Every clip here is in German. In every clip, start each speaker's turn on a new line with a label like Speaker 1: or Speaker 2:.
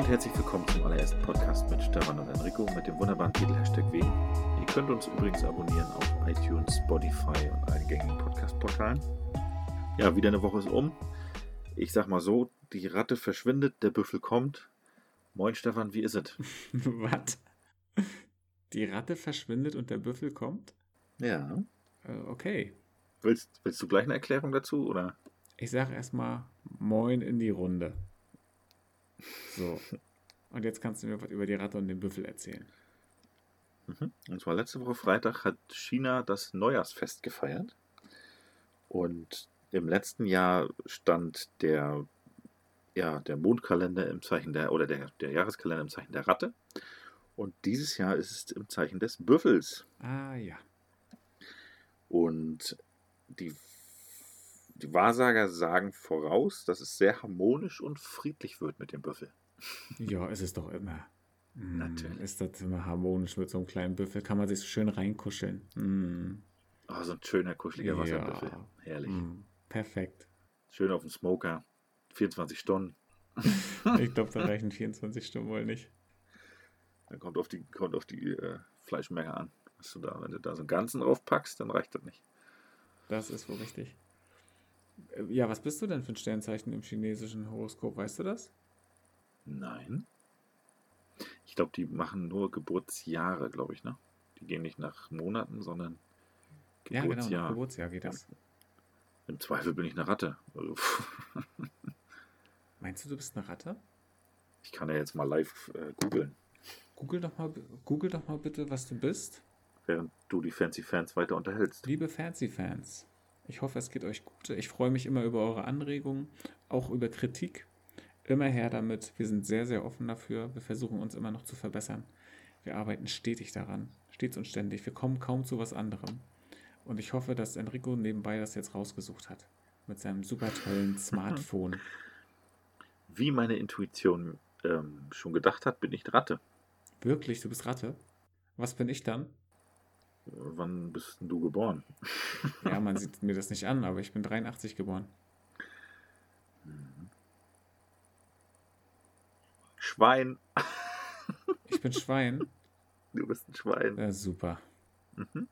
Speaker 1: Und herzlich willkommen zum allerersten Podcast mit Stefan und Enrico mit dem wunderbaren Titel Hashtag Wegen. Ihr könnt uns übrigens abonnieren auf iTunes, Spotify und allen gängigen Podcast-Portalen. Ja, wieder eine Woche ist um. Ich sag mal so, die Ratte verschwindet, der Büffel kommt. Moin Stefan, wie ist es?
Speaker 2: Was? Die Ratte verschwindet und der Büffel kommt?
Speaker 1: Ja.
Speaker 2: Äh, okay.
Speaker 1: Willst, willst du gleich eine Erklärung dazu, oder?
Speaker 2: Ich sag erstmal Moin in die Runde. So. Und jetzt kannst du mir was über die Ratte und den Büffel erzählen.
Speaker 1: Mhm. Und zwar letzte Woche Freitag hat China das Neujahrsfest gefeiert. Und im letzten Jahr stand der, ja, der Mondkalender im Zeichen der, oder der, der Jahreskalender im Zeichen der Ratte. Und dieses Jahr ist es im Zeichen des Büffels.
Speaker 2: Ah ja.
Speaker 1: Und die, die Wahrsager sagen voraus, dass es sehr harmonisch und friedlich wird mit dem Büffel.
Speaker 2: Ja, es ist doch immer. Mm,
Speaker 1: Natürlich.
Speaker 2: Ist das immer harmonisch mit so einem kleinen Büffel? Kann man sich so schön reinkuscheln. Mm,
Speaker 1: Oh, so ein schöner, kuscheliger Wasserbüffel.
Speaker 2: Ja.
Speaker 1: Herrlich.
Speaker 2: mm, perfekt.
Speaker 1: Schön auf dem Smoker. 24 Stunden.
Speaker 2: Ich glaube, da reichen 24 Stunden wohl nicht.
Speaker 1: Dann kommt auf die, kommt auf die äh, Fleischmenge an. Was du da, wenn du da so einen ganzen drauf packst, dann reicht das nicht.
Speaker 2: Das ist wohl richtig. Ja, was bist du denn für ein Sternzeichen im chinesischen Horoskop? Weißt du das?
Speaker 1: Nein. Ich glaube, die machen nur Geburtsjahre, glaube ich, ne? Die gehen nicht nach Monaten, sondern
Speaker 2: Ja, genau.
Speaker 1: Geburtsjahr.
Speaker 2: Nach Geburtsjahr geht das.
Speaker 1: Im Zweifel bin ich eine Ratte. Also,
Speaker 2: Meinst du, du bist eine Ratte?
Speaker 1: ich kann ja jetzt mal live äh, googeln,
Speaker 2: Google doch, mal, Google doch mal bitte, was du bist.
Speaker 1: während du die Fancy Fans weiter unterhältst.
Speaker 2: Liebe Fancy-Fans, ich hoffe, es geht euch gut. Ich freue mich immer über eure Anregungen, auch über Kritik. Immer her damit. Wir sind sehr, sehr offen dafür. Wir versuchen uns immer noch zu verbessern. Wir arbeiten stetig daran, stets und ständig. Wir kommen kaum zu was anderem. Und ich hoffe, dass Enrico nebenbei das jetzt rausgesucht hat. Mit seinem super tollen Smartphone.
Speaker 1: Wie meine Intuition ähm, schon gedacht hat, bin ich Ratte.
Speaker 2: Wirklich, du bist Ratte? Was bin ich dann?
Speaker 1: Wann bist du geboren?
Speaker 2: Ja, man sieht mir das nicht an, aber ich bin 83 geboren.
Speaker 1: Schwein.
Speaker 2: Ich bin Schwein.
Speaker 1: Du bist ein Schwein.
Speaker 2: Ja, super.
Speaker 1: Mhm.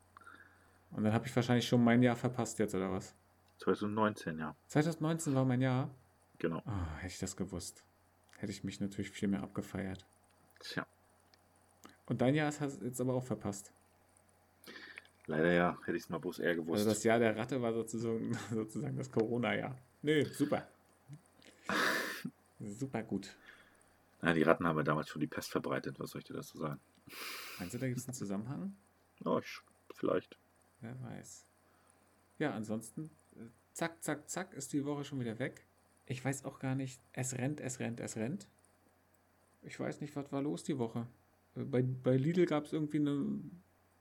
Speaker 2: Und dann habe ich wahrscheinlich schon mein Jahr verpasst jetzt, oder was?
Speaker 1: 2019, ja.
Speaker 2: 2019 war mein Jahr.
Speaker 1: Genau.
Speaker 2: Ah, hätte ich das gewusst. Hätte ich mich natürlich viel mehr abgefeiert.
Speaker 1: Tja,
Speaker 2: Und dein Jahr hast du jetzt aber auch verpasst.
Speaker 1: Leider ja. Hätte ich es mal bloß eher gewusst.
Speaker 2: Also das Jahr der Ratte war sozusagen, sozusagen das Corona-Jahr. Nö, super. super gut.
Speaker 1: Na, die Ratten haben ja damals schon die Pest verbreitet. Was soll ich dir dazu sagen?
Speaker 2: Meinst du, da gibt es einen Zusammenhang?
Speaker 1: Oh, ich, vielleicht.
Speaker 2: Wer weiß. Ja, ansonsten, zack, zack, zack, ist die Woche schon wieder weg. Ich weiß auch gar nicht, es rennt, es rennt, es rennt. Ich weiß nicht, was war los die Woche. Äh, Bei, bei Lidl gab es irgendwie eine,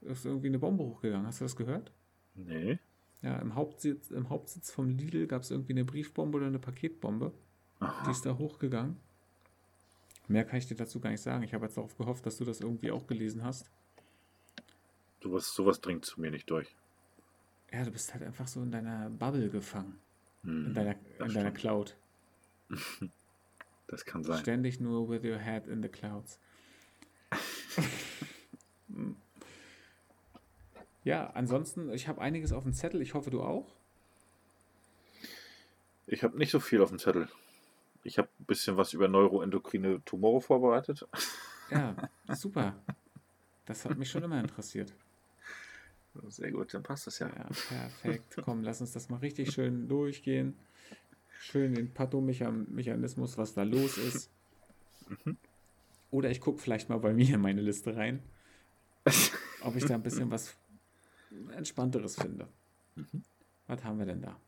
Speaker 2: ist irgendwie eine Bombe hochgegangen. Hast du das gehört?
Speaker 1: Nee.
Speaker 2: Ja, im Hauptsitz, im Hauptsitz vom Lidl gab es irgendwie eine Briefbombe oder eine Paketbombe. Die
Speaker 1: Aha.
Speaker 2: ist da hochgegangen. Mehr kann ich dir dazu gar nicht sagen. Ich habe jetzt darauf gehofft, dass du das irgendwie auch gelesen hast.
Speaker 1: Sowas, sowas dringt zu mir nicht durch.
Speaker 2: Ja, du bist halt einfach so in deiner Bubble gefangen.
Speaker 1: Hm,
Speaker 2: In deiner, in deiner. Cloud.
Speaker 1: Das kann sein.
Speaker 2: Ständig nur with your head in the clouds. ja, ansonsten, ich habe einiges auf dem Zettel. Ich hoffe, du auch.
Speaker 1: Ich habe nicht so viel auf dem Zettel. Ich habe ein bisschen was über neuroendokrine Tumore vorbereitet.
Speaker 2: Ja, super. Das hat mich schon immer interessiert.
Speaker 1: Sehr gut, dann passt das ja.
Speaker 2: Ja, perfekt. Komm, lass uns das mal richtig schön durchgehen. Schön den Pathomechanismus, was da los ist. Oder ich gucke vielleicht mal bei mir in meine Liste rein, ob ich da ein bisschen was Entspannteres finde. Was haben wir denn da?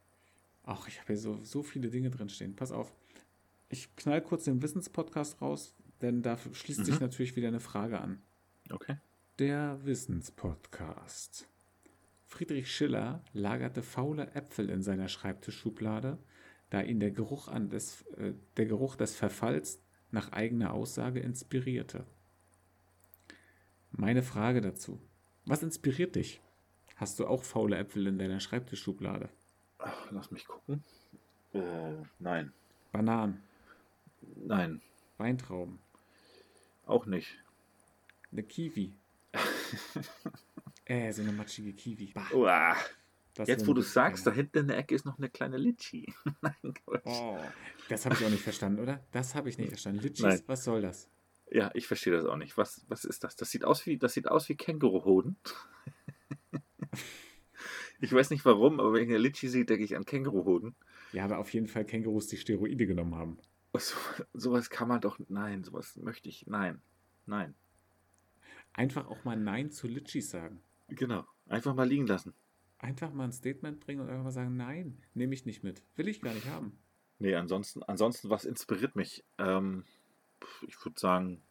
Speaker 2: Ach, ich habe hier so, so viele Dinge drinstehen. Pass auf. Ich knall kurz den Wissenspodcast raus, denn da schließt sich
Speaker 1: Mhm.
Speaker 2: natürlich wieder eine Frage an.
Speaker 1: Okay.
Speaker 2: Der Wissenspodcast. Friedrich Schiller lagerte faule Äpfel in seiner Schreibtischschublade, da ihn der Geruch, an des, äh, der Geruch des Verfalls nach eigener Aussage inspirierte. Meine Frage dazu. Was inspiriert dich? Hast du auch faule Äpfel in deiner Schreibtischschublade?
Speaker 1: Ach, lass mich gucken. Äh, nein.
Speaker 2: Bananen.
Speaker 1: Nein.
Speaker 2: Weintrauben.
Speaker 1: Auch nicht.
Speaker 2: Eine Kiwi. äh, so eine matschige Kiwi. Bah,
Speaker 1: Uah.
Speaker 2: das
Speaker 1: Jetzt, wo du sagst, da hinten in der Ecke ist noch eine kleine Litschi. Nein.
Speaker 2: Oh, das habe ich auch nicht verstanden, oder? Das habe ich nicht verstanden. Litschis,
Speaker 1: Nein.
Speaker 2: was soll das?
Speaker 1: Ja, ich verstehe das auch nicht. Was, was ist das? Das sieht aus wie, das sieht aus wie Känguruhoden. ich weiß nicht warum, aber wenn ich eine Litschi sehe, denke ich an Känguruhoden.
Speaker 2: Ja, aber auf jeden Fall Kängurus, die Steroide genommen haben.
Speaker 1: So, sowas kann man doch. Nein, sowas möchte ich. Nein. Nein.
Speaker 2: Einfach auch mal Nein zu Litschis sagen.
Speaker 1: Genau. Einfach mal liegen lassen.
Speaker 2: Einfach mal ein Statement bringen und einfach mal sagen, nein, nehme ich nicht mit. Will ich gar nicht haben.
Speaker 1: Nee, ansonsten, ansonsten, was inspiriert mich? Ähm, ich würde sagen,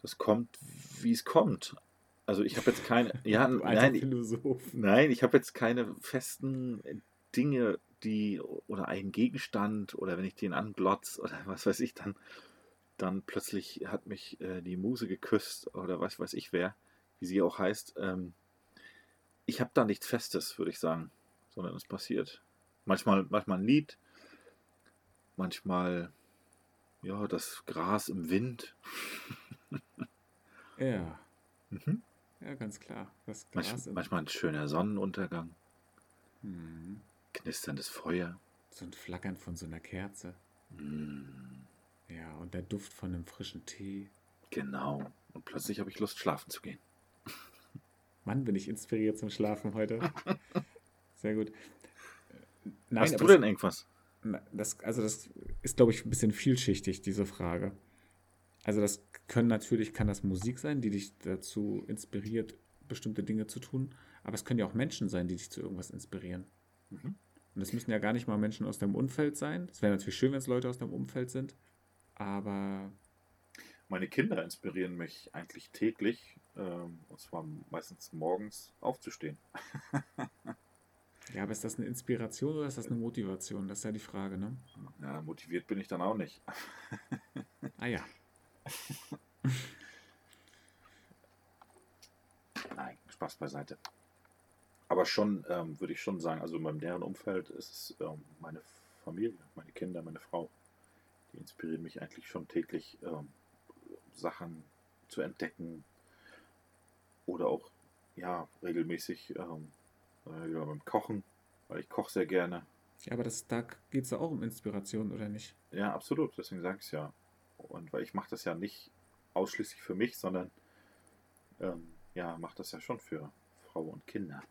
Speaker 1: das kommt, wie es kommt. Also ich habe jetzt keine. Ja, nein, ich-
Speaker 2: Philosoph.
Speaker 1: Nein, ich habe jetzt keine festen Dinge, die oder einen Gegenstand oder wenn ich den anglotz oder was weiß ich, dann, dann plötzlich hat mich äh, die Muse geküsst oder was weiß ich wer, wie sie auch heißt. Ähm, ich habe da nichts Festes, würde ich sagen, sondern es passiert. Manchmal, manchmal ein Lied, manchmal ja das Gras im Wind.
Speaker 2: Ja,
Speaker 1: Mhm.
Speaker 2: Ja, ganz klar. Das
Speaker 1: Manch, manchmal ein schöner Sonnenuntergang,
Speaker 2: Hm.
Speaker 1: knisterndes Feuer.
Speaker 2: So ein Flackern von so einer Kerze.
Speaker 1: Mm.
Speaker 2: Ja, und der Duft von einem frischen Tee.
Speaker 1: Genau. Und plötzlich habe ich Lust, schlafen zu gehen.
Speaker 2: Mann, bin ich inspiriert zum Schlafen heute. Sehr gut. Nein,
Speaker 1: Hast du denn irgendwas?
Speaker 2: Das, also das ist, glaube ich, ein bisschen vielschichtig, diese Frage. Also das können natürlich, kann das Musik sein, die dich dazu inspiriert, bestimmte Dinge zu tun, aber es können ja auch Menschen sein, die dich zu irgendwas inspirieren.
Speaker 1: Mhm.
Speaker 2: Und das müssen ja gar nicht mal Menschen aus deinem Umfeld sein. Es wäre natürlich schön, wenn es Leute aus deinem Umfeld sind, aber
Speaker 1: Meine Kinder inspirieren mich eigentlich täglich, ähm, und zwar meistens morgens aufzustehen.
Speaker 2: ja, aber ist das eine Inspiration oder ist das eine Motivation? Das ist ja die Frage, ne?
Speaker 1: Ja, motiviert bin ich dann auch nicht.
Speaker 2: Ah ja.
Speaker 1: Nein, Spaß beiseite. Aber schon, ähm, würde ich schon sagen, also in meinem näheren Umfeld ist es ähm, meine Familie, meine Kinder, meine Frau. Die inspirieren mich eigentlich schon täglich, ähm, Sachen zu entdecken oder auch, ja, regelmäßig ähm, äh, wieder beim Kochen, weil ich koche sehr gerne.
Speaker 2: Ja, aber das, da geht es ja auch um Inspiration, oder nicht?
Speaker 1: Ja, absolut, deswegen sage ich es ja. Und weil ich mache das ja nicht ausschließlich für mich, sondern ähm, ja, mache das ja schon für Frau und Kinder.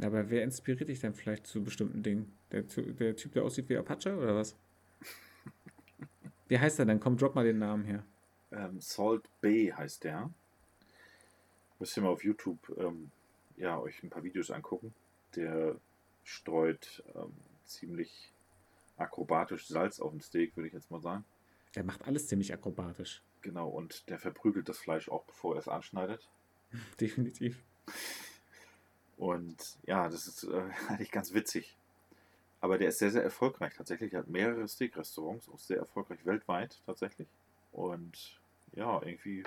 Speaker 2: Aber wer inspiriert dich denn vielleicht zu bestimmten Dingen? Der, der Typ, der aussieht wie Apache oder was? Wie heißt er denn? Komm, drop mal den Namen her.
Speaker 1: Ähm, Salt Bay heißt der. Müsst ihr mal auf YouTube ähm, ja, euch ein paar Videos angucken. Der streut ähm, ziemlich akrobatisch Salz auf dem Steak, würde ich jetzt mal sagen.
Speaker 2: Der macht alles ziemlich akrobatisch.
Speaker 1: Genau, und der verprügelt das Fleisch auch, bevor er es anschneidet.
Speaker 2: Definitiv.
Speaker 1: Und ja, das ist äh, eigentlich ganz witzig. Aber der ist sehr, sehr erfolgreich tatsächlich. Er hat mehrere Steak-Restaurants, auch sehr erfolgreich weltweit tatsächlich. Und ja, irgendwie,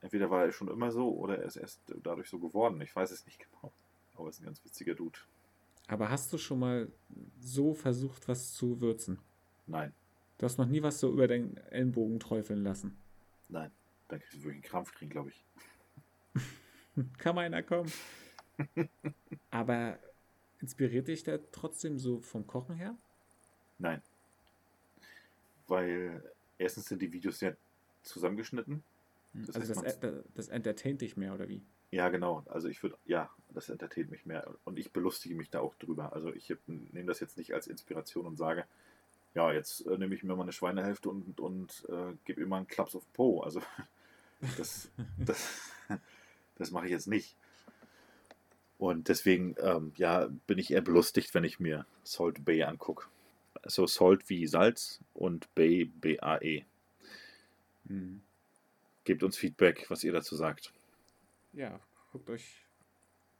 Speaker 1: entweder war er schon immer so oder er ist erst dadurch so geworden. Ich weiß es nicht genau. Aber er ist ein ganz witziger Dude.
Speaker 2: Aber hast du schon mal so versucht, was zu würzen?
Speaker 1: Nein,
Speaker 2: Du hast noch nie was so über deinen Ellenbogen träufeln lassen.
Speaker 1: nein. Dann kriegst du wirklich einen Krampf kriegen, glaube ich.
Speaker 2: Kann mal einer kommen. Aber inspiriert dich der trotzdem so vom Kochen her?
Speaker 1: Nein. Weil erstens sind die Videos ja zusammengeschnitten. Das
Speaker 2: also das,
Speaker 1: heißt,
Speaker 2: das, das entertaint dich mehr, oder wie?
Speaker 1: Ja, genau. Also ich würde, ja, das entertaint mich mehr und ich belustige mich da auch drüber. Also ich nehme das jetzt nicht als Inspiration und sage, ja, jetzt äh, nehme ich mir mal eine Schweinehälfte und, und äh, gebe ihm mal einen Klaps auf Po. Also das, das, das mache ich jetzt nicht. Und deswegen, ähm, ja, bin ich eher belustigt, wenn ich mir Salt Bay angucke. Also Salt wie Salz und Bay B-A-E.
Speaker 2: Hm.
Speaker 1: Gebt uns Feedback, was ihr dazu sagt.
Speaker 2: Ja, guckt euch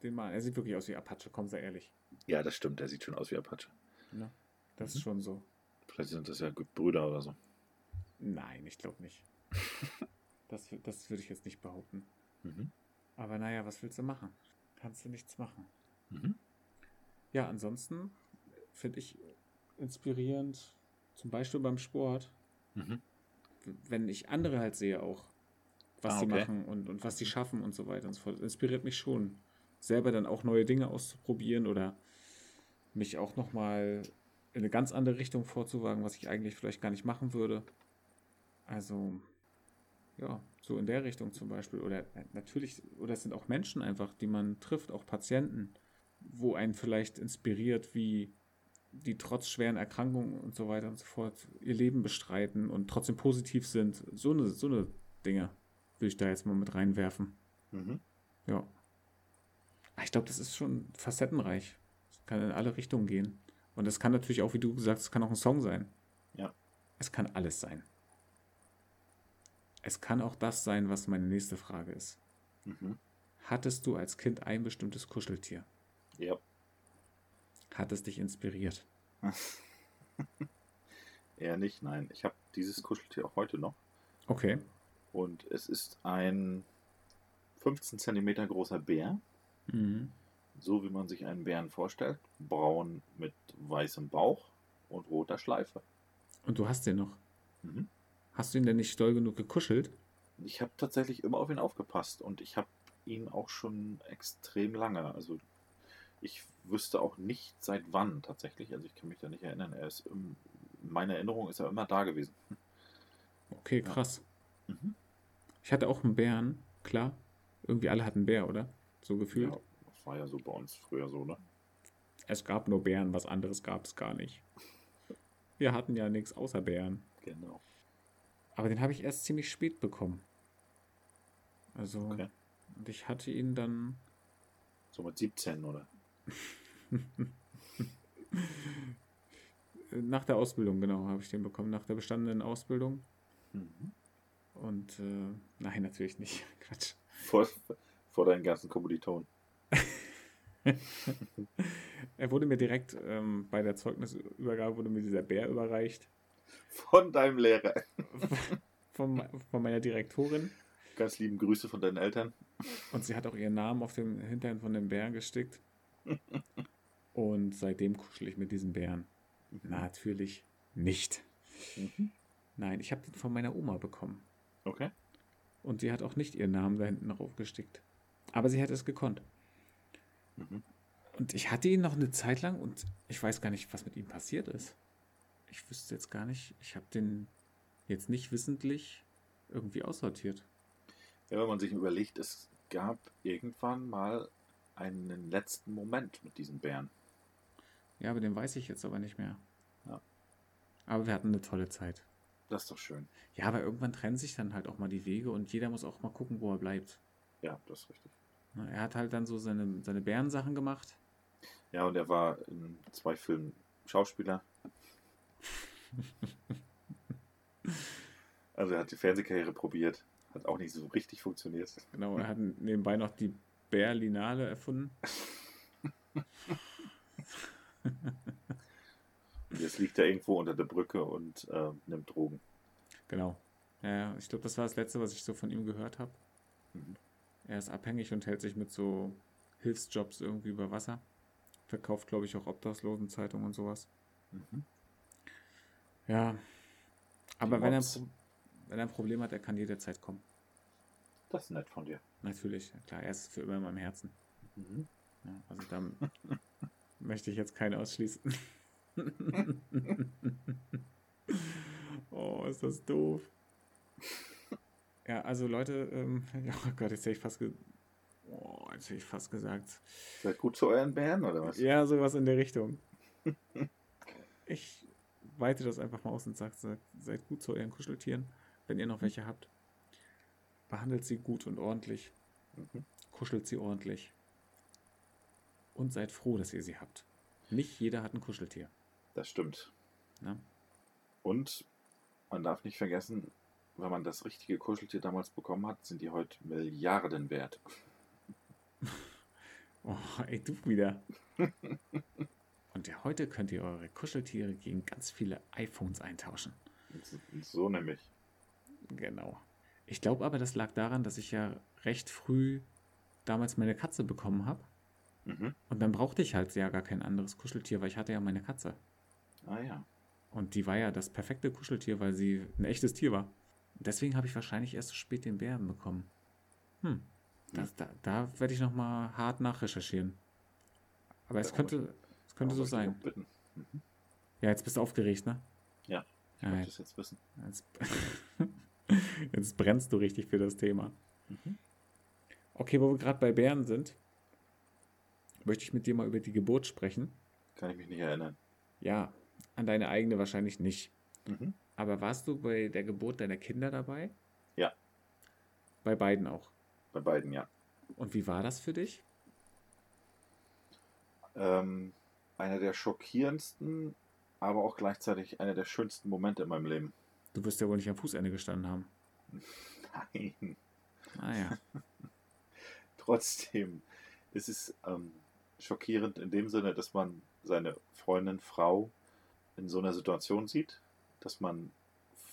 Speaker 2: den mal an. Er sieht wirklich aus wie Apache, komm, sei ehrlich.
Speaker 1: Ja, das stimmt, der sieht schon aus wie Apache.
Speaker 2: Ne? Das
Speaker 1: Mhm.
Speaker 2: ist schon so.
Speaker 1: Vielleicht sind das ja Brüder oder so.
Speaker 2: Nein, ich glaube nicht. das, das würde ich jetzt nicht behaupten.
Speaker 1: Mhm.
Speaker 2: Aber naja, was willst du machen? Kannst du nichts machen.
Speaker 1: Mhm.
Speaker 2: Ja, ansonsten finde ich inspirierend, zum Beispiel beim Sport,
Speaker 1: Mhm.
Speaker 2: wenn ich andere halt sehe auch, was
Speaker 1: Ah,
Speaker 2: sie
Speaker 1: okay.
Speaker 2: machen und, und was sie schaffen und so weiter und so fort. Das inspiriert mich schon, selber dann auch neue Dinge auszuprobieren oder mich auch nochmal in eine ganz andere Richtung vorzuwagen, was ich eigentlich vielleicht gar nicht machen würde. Also, ja, so in der Richtung zum Beispiel. Oder äh, natürlich, oder es sind auch Menschen einfach, die man trifft, auch Patienten, wo einen vielleicht inspiriert, wie die trotz schweren Erkrankungen und so weiter und so fort ihr Leben bestreiten und trotzdem positiv sind. So eine, so eine Dinge will ich da jetzt mal mit reinwerfen.
Speaker 1: Mhm.
Speaker 2: Ja. Ah, Ich glaube, das ist schon facettenreich. Es kann in alle Richtungen gehen. Und es kann natürlich auch, wie du gesagt hast, es kann auch ein Song sein.
Speaker 1: Ja.
Speaker 2: Es kann alles sein. Es kann auch das sein, was meine nächste Frage ist.
Speaker 1: Mhm.
Speaker 2: Hattest du als Kind ein bestimmtes Kuscheltier?
Speaker 1: Ja.
Speaker 2: Hat es dich inspiriert?
Speaker 1: Eher nicht, nein. Ich habe dieses Kuscheltier auch heute noch.
Speaker 2: Okay.
Speaker 1: Und es ist ein 15 Zentimeter großer Bär.
Speaker 2: Mhm.
Speaker 1: So wie man sich einen Bären vorstellt. Braun mit weißem Bauch und roter Schleife.
Speaker 2: Und du hast den noch.
Speaker 1: Mhm.
Speaker 2: Hast du ihn denn nicht doll genug gekuschelt?
Speaker 1: Ich habe tatsächlich immer auf ihn aufgepasst und ich habe ihn auch schon extrem lange. Also ich wüsste auch nicht seit wann tatsächlich. Also ich kann mich da nicht erinnern. Er ist in meiner Erinnerung ist er immer da gewesen.
Speaker 2: Okay,
Speaker 1: Ja.
Speaker 2: krass.
Speaker 1: Mhm.
Speaker 2: Ich hatte auch einen Bären, klar. Irgendwie alle hatten Bär, oder? So gefühlt.
Speaker 1: Ja, war ja so bei uns früher so, ne?
Speaker 2: Es gab nur Bären, was anderes gab es gar nicht. Wir hatten ja nichts außer Bären.
Speaker 1: Genau.
Speaker 2: Aber den habe ich erst ziemlich spät bekommen. Also,
Speaker 1: Okay.
Speaker 2: und ich hatte ihn dann.
Speaker 1: So mit 17 oder?
Speaker 2: Nach der Ausbildung, genau, habe ich den bekommen. Nach der bestandenen Ausbildung.
Speaker 1: Mhm.
Speaker 2: Und äh, nein, natürlich nicht. Quatsch.
Speaker 1: Vor, vor deinen ganzen Kommilitonen.
Speaker 2: Er wurde mir direkt ähm, bei der Zeugnisübergabe wurde mir dieser Bär überreicht.
Speaker 1: Von deinem Lehrer.
Speaker 2: Von, von meiner Direktorin.
Speaker 1: Ganz lieben Grüße von deinen Eltern.
Speaker 2: Und sie hat auch ihren Namen auf dem Hintern von dem Bären gestickt. Und seitdem kuschel ich mit diesem Bären. Natürlich nicht.
Speaker 1: Mhm.
Speaker 2: Nein, ich habe den von meiner Oma bekommen.
Speaker 1: Okay.
Speaker 2: Und sie hat auch nicht ihren Namen da hinten drauf gestickt. Aber sie hat es gekonnt.
Speaker 1: Mhm.
Speaker 2: Und ich hatte ihn noch eine Zeit lang und ich weiß gar nicht, was mit ihm passiert ist. Ich wüsste jetzt gar nicht, ich habe den jetzt nicht wissentlich irgendwie aussortiert.
Speaker 1: Ja, wenn man sich überlegt, es gab irgendwann mal einen letzten Moment mit diesem Bären.
Speaker 2: Ja, aber den weiß ich jetzt aber nicht mehr.
Speaker 1: Ja.
Speaker 2: Aber wir hatten eine tolle Zeit.
Speaker 1: Das ist doch schön.
Speaker 2: Ja, aber irgendwann trennen sich dann halt auch mal die Wege und jeder muss auch mal gucken, wo er bleibt.
Speaker 1: Ja, das ist richtig.
Speaker 2: Er hat halt dann so seine, seine Bärensachen gemacht.
Speaker 1: Ja, und er war in zwei Filmen Schauspieler. Also er hat die Fernsehkarriere probiert. Hat auch nicht so richtig funktioniert.
Speaker 2: Genau, er hat nebenbei noch die Berlinale erfunden.
Speaker 1: Und jetzt liegt er irgendwo unter der Brücke und äh, nimmt Drogen.
Speaker 2: Genau. Ja, ja, ich glaube, das war das Letzte, was ich so von ihm gehört habe.
Speaker 1: Mhm.
Speaker 2: Er ist abhängig und hält sich mit so Hilfsjobs irgendwie über Wasser. Verkauft, glaube ich, auch Obdachlosenzeitungen und sowas.
Speaker 1: Mhm.
Speaker 2: Ja. Aber wenn er, wenn er ein Problem hat, er kann jederzeit kommen.
Speaker 1: Das ist nett von dir.
Speaker 2: Natürlich, klar, er ist für immer in meinem Herzen.
Speaker 1: Mhm.
Speaker 2: Ja, also da möchte ich jetzt keinen ausschließen. oh, ist das doof. Ja, also Leute, ähm, oh Gott, jetzt hätte ich fast, oh, jetzt hätte ich fast gesagt.
Speaker 1: Seid gut zu euren Bären, oder was?
Speaker 2: Ja, sowas in der Richtung. Ich weite das einfach mal aus und sage, seid, gut zu euren Kuscheltieren, wenn ihr noch welche habt. Behandelt sie gut und ordentlich.
Speaker 1: Mhm.
Speaker 2: Kuschelt sie ordentlich. Und seid froh, dass ihr sie habt. Nicht jeder hat ein Kuscheltier.
Speaker 1: Das stimmt.
Speaker 2: Ne?
Speaker 1: Und man darf nicht vergessen, wenn man das richtige Kuscheltier damals bekommen hat, sind die heute Milliarden wert.
Speaker 2: Oh, ey, du wieder. Und ja, heute könnt ihr eure Kuscheltiere gegen ganz viele iPhones eintauschen.
Speaker 1: So nämlich.
Speaker 2: Genau. Ich glaube aber, das lag daran, dass ich ja recht früh damals meine Katze bekommen habe.
Speaker 1: Mhm.
Speaker 2: Und dann brauchte ich halt ja gar kein anderes Kuscheltier, weil ich hatte ja meine Katze.
Speaker 1: Ah ja.
Speaker 2: Und die war ja das perfekte Kuscheltier, weil sie ein echtes Tier war. Deswegen habe ich wahrscheinlich erst so spät den Bären bekommen. Hm. Das, da, da werde ich nochmal hart nachrecherchieren. Aber es könnte, es könnte so sein. Mhm. Ja, jetzt bist du aufgeregt, ne?
Speaker 1: Ja, ich ja, möchte es jetzt wissen.
Speaker 2: Jetzt, jetzt, brennst du richtig für das Thema. Mhm. Okay, wo wir gerade bei Bären sind, möchte ich mit dir mal über die Geburt sprechen.
Speaker 1: Kann ich mich nicht erinnern.
Speaker 2: Ja, an deine eigene wahrscheinlich nicht. Mhm. Aber warst du bei der Geburt deiner Kinder dabei?
Speaker 1: Ja.
Speaker 2: Bei beiden auch?
Speaker 1: Bei beiden, ja.
Speaker 2: Und wie war das für dich?
Speaker 1: Ähm, einer der schockierendsten, aber auch gleichzeitig einer der schönsten Momente in meinem Leben.
Speaker 2: Du wirst ja wohl nicht am Fußende gestanden haben.
Speaker 1: Nein.
Speaker 2: Ah ja.
Speaker 1: Trotzdem ist es ähm, schockierend in dem Sinne, dass man seine Freundin, Frau in so einer Situation sieht, dass man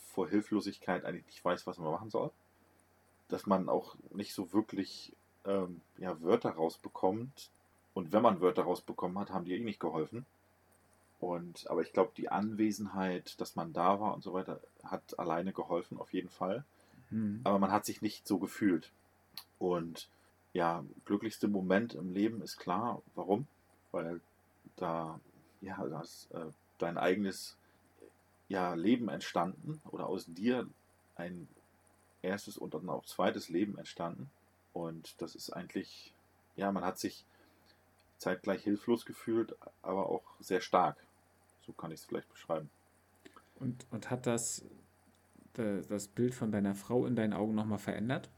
Speaker 1: vor Hilflosigkeit eigentlich nicht weiß, was man machen soll. Dass man auch nicht so wirklich ähm, ja, Wörter rausbekommt. Und wenn man Wörter rausbekommen hat, haben die eh nicht geholfen. Und, aber ich glaube, die Anwesenheit, dass man da war und so weiter, hat alleine geholfen, auf jeden Fall. Mhm. Aber man hat sich nicht so gefühlt. Und ja, glücklichste Moment im Leben ist klar. Warum? Weil da, ja, das, äh, dein eigenes ja, Leben entstanden oder aus dir ein erstes und dann auch zweites Leben entstanden. Und das ist eigentlich, ja, man hat sich zeitgleich hilflos gefühlt, aber auch sehr stark. So kann ich es vielleicht beschreiben.
Speaker 2: Und, und hat das das Bild von deiner Frau in deinen Augen nochmal verändert?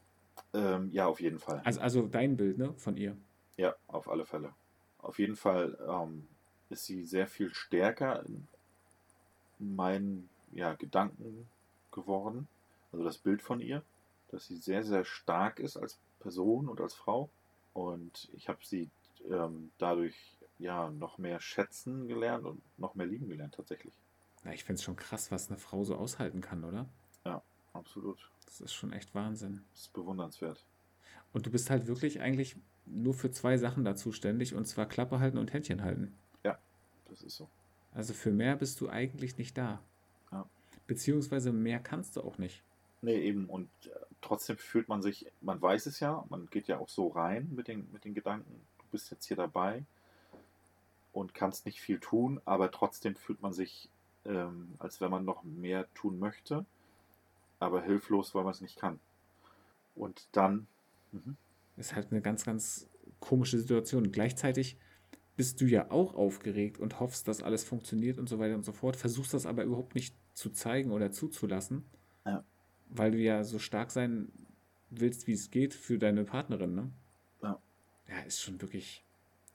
Speaker 1: Ähm, ja, auf jeden Fall.
Speaker 2: Also, also dein Bild, ne, von ihr?
Speaker 1: Ja, auf alle Fälle. Auf jeden Fall ähm, ist sie sehr viel stärker in, meinen ja, Gedanken geworden. Also das Bild von ihr, dass sie sehr, sehr stark ist als Person und als Frau. Und ich habe sie ähm, dadurch ja noch mehr schätzen gelernt und noch mehr lieben gelernt tatsächlich.
Speaker 2: Ja, ich finde es schon krass, was eine Frau so aushalten kann, oder?
Speaker 1: Ja, absolut.
Speaker 2: Das ist schon echt Wahnsinn.
Speaker 1: Das ist bewundernswert.
Speaker 2: Und du bist halt wirklich eigentlich nur für zwei Sachen da zuständig, und zwar Klappe halten und Händchen halten.
Speaker 1: Ja, das ist so.
Speaker 2: Also für mehr bist du eigentlich nicht da.
Speaker 1: Ja.
Speaker 2: Beziehungsweise mehr kannst du auch nicht.
Speaker 1: Nee, eben. Und äh, trotzdem fühlt man sich, man weiß es ja, man geht ja auch so rein mit den, mit den Gedanken, du bist jetzt hier dabei und kannst nicht viel tun, aber trotzdem fühlt man sich, ähm, als wenn man noch mehr tun möchte, aber hilflos, weil man es nicht kann. Und dann.
Speaker 2: Mhm. Ist halt eine ganz, ganz komische Situation. Gleichzeitig bist du ja auch aufgeregt und hoffst, dass alles funktioniert und so weiter und so fort, versuchst das aber überhaupt nicht zu zeigen oder zuzulassen.
Speaker 1: Ja
Speaker 2: weil du ja so stark sein willst, wie es geht für deine Partnerin, ne?
Speaker 1: Ja.
Speaker 2: Ja, ist schon wirklich,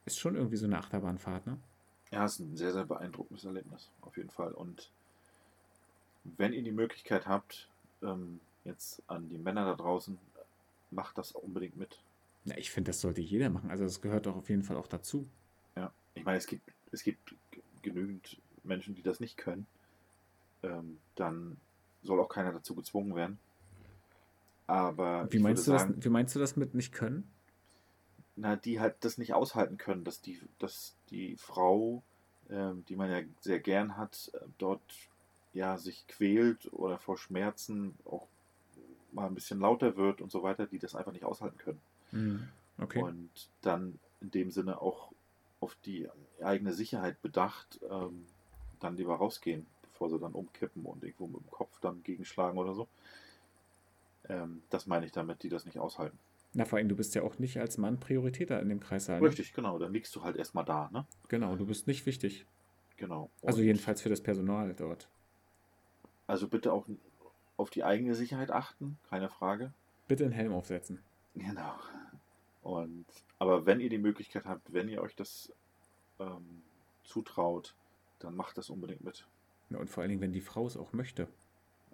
Speaker 2: ist schon irgendwie so eine Achterbahnfahrt, ne?
Speaker 1: Ja, ist ein sehr, sehr beeindruckendes Erlebnis, auf jeden Fall. Und wenn ihr die Möglichkeit habt, ähm, jetzt an die Männer da draußen, macht das unbedingt mit.
Speaker 2: Ja, ich finde, das sollte jeder machen. Also das gehört doch auf jeden Fall auch dazu.
Speaker 1: Ich meine, es gibt, es gibt genügend Menschen, die das nicht können. Ähm, dann soll auch keiner dazu gezwungen werden. Aber
Speaker 2: wie meinst, du sagen, das, wie meinst du das mit nicht können?
Speaker 1: Na, die halt das nicht aushalten können, dass die, dass die Frau, ähm, die man ja sehr gern hat, äh, dort ja sich quält oder vor Schmerzen auch mal ein bisschen lauter wird und so weiter, die das einfach nicht aushalten können.
Speaker 2: Mhm. Okay.
Speaker 1: Und dann in dem Sinne auch auf die eigene Sicherheit bedacht, ähm, dann lieber rausgehen bevor sie dann umkippen und irgendwo mit dem Kopf dann gegenschlagen oder so. Ähm, das meine ich damit, die das nicht aushalten.
Speaker 2: Na, vor allem, du bist ja auch nicht als Mann Prioritäter in dem Kreis.
Speaker 1: Ne? Richtig, genau. Dann liegst du halt erstmal da, ne?
Speaker 2: Genau, du bist nicht wichtig.
Speaker 1: Genau.
Speaker 2: Und also jedenfalls für das Personal dort.
Speaker 1: Also bitte auch auf die eigene Sicherheit achten, keine Frage.
Speaker 2: Bitte einen Helm aufsetzen.
Speaker 1: Genau. Und aber wenn ihr die Möglichkeit habt, wenn ihr euch das ähm, zutraut, dann macht das unbedingt mit.
Speaker 2: Ja, und vor allen Dingen, wenn die Frau es auch möchte.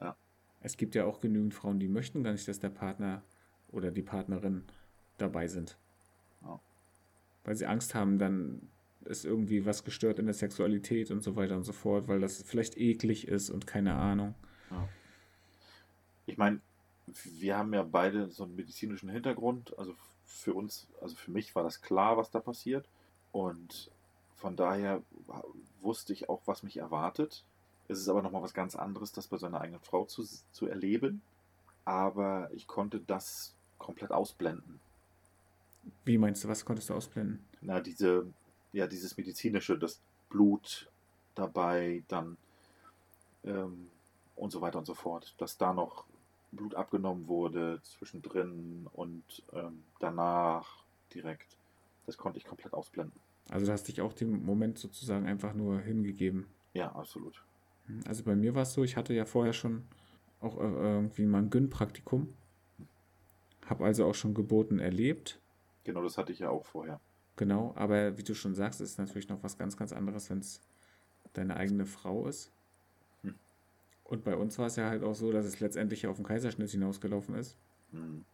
Speaker 1: Ja.
Speaker 2: Es gibt ja auch genügend Frauen, die möchten gar nicht, dass der Partner oder die Partnerin dabei sind.
Speaker 1: Ja.
Speaker 2: Weil sie Angst haben, dann ist irgendwie was gestört in der Sexualität und so weiter und so fort, weil das vielleicht eklig ist und keine Ahnung.
Speaker 1: Ja. Ich meine, wir haben ja beide so einen medizinischen Hintergrund. Also für uns, also für mich war das klar, was da passiert. Und von daher wusste ich auch, was mich erwartet. Es ist aber nochmal was ganz anderes, das bei seiner eigenen Frau zu, zu erleben. aber ich konnte das komplett ausblenden.
Speaker 2: Wie meinst du, was konntest du ausblenden?
Speaker 1: Na, diese, ja, dieses medizinische, das Blut dabei, dann ähm, und so weiter und so fort, dass da noch Blut abgenommen wurde zwischendrin und ähm, danach direkt. Das konnte ich komplett ausblenden.
Speaker 2: Also du hast dich auch dem Moment sozusagen einfach nur hingegeben.
Speaker 1: Ja, absolut.
Speaker 2: Hm, also bei mir war es so, ich hatte ja vorher schon auch äh, irgendwie mal ein Gyn-Praktikum. Habe also auch schon Geburten erlebt.
Speaker 1: Genau, das hatte ich ja auch vorher.
Speaker 2: Genau, aber wie du schon sagst, ist natürlich noch was ganz, ganz anderes, wenn es deine eigene Frau ist. Hm. Und bei uns war es ja halt auch so, dass es letztendlich auf den Kaiserschnitt hinausgelaufen ist. Hm.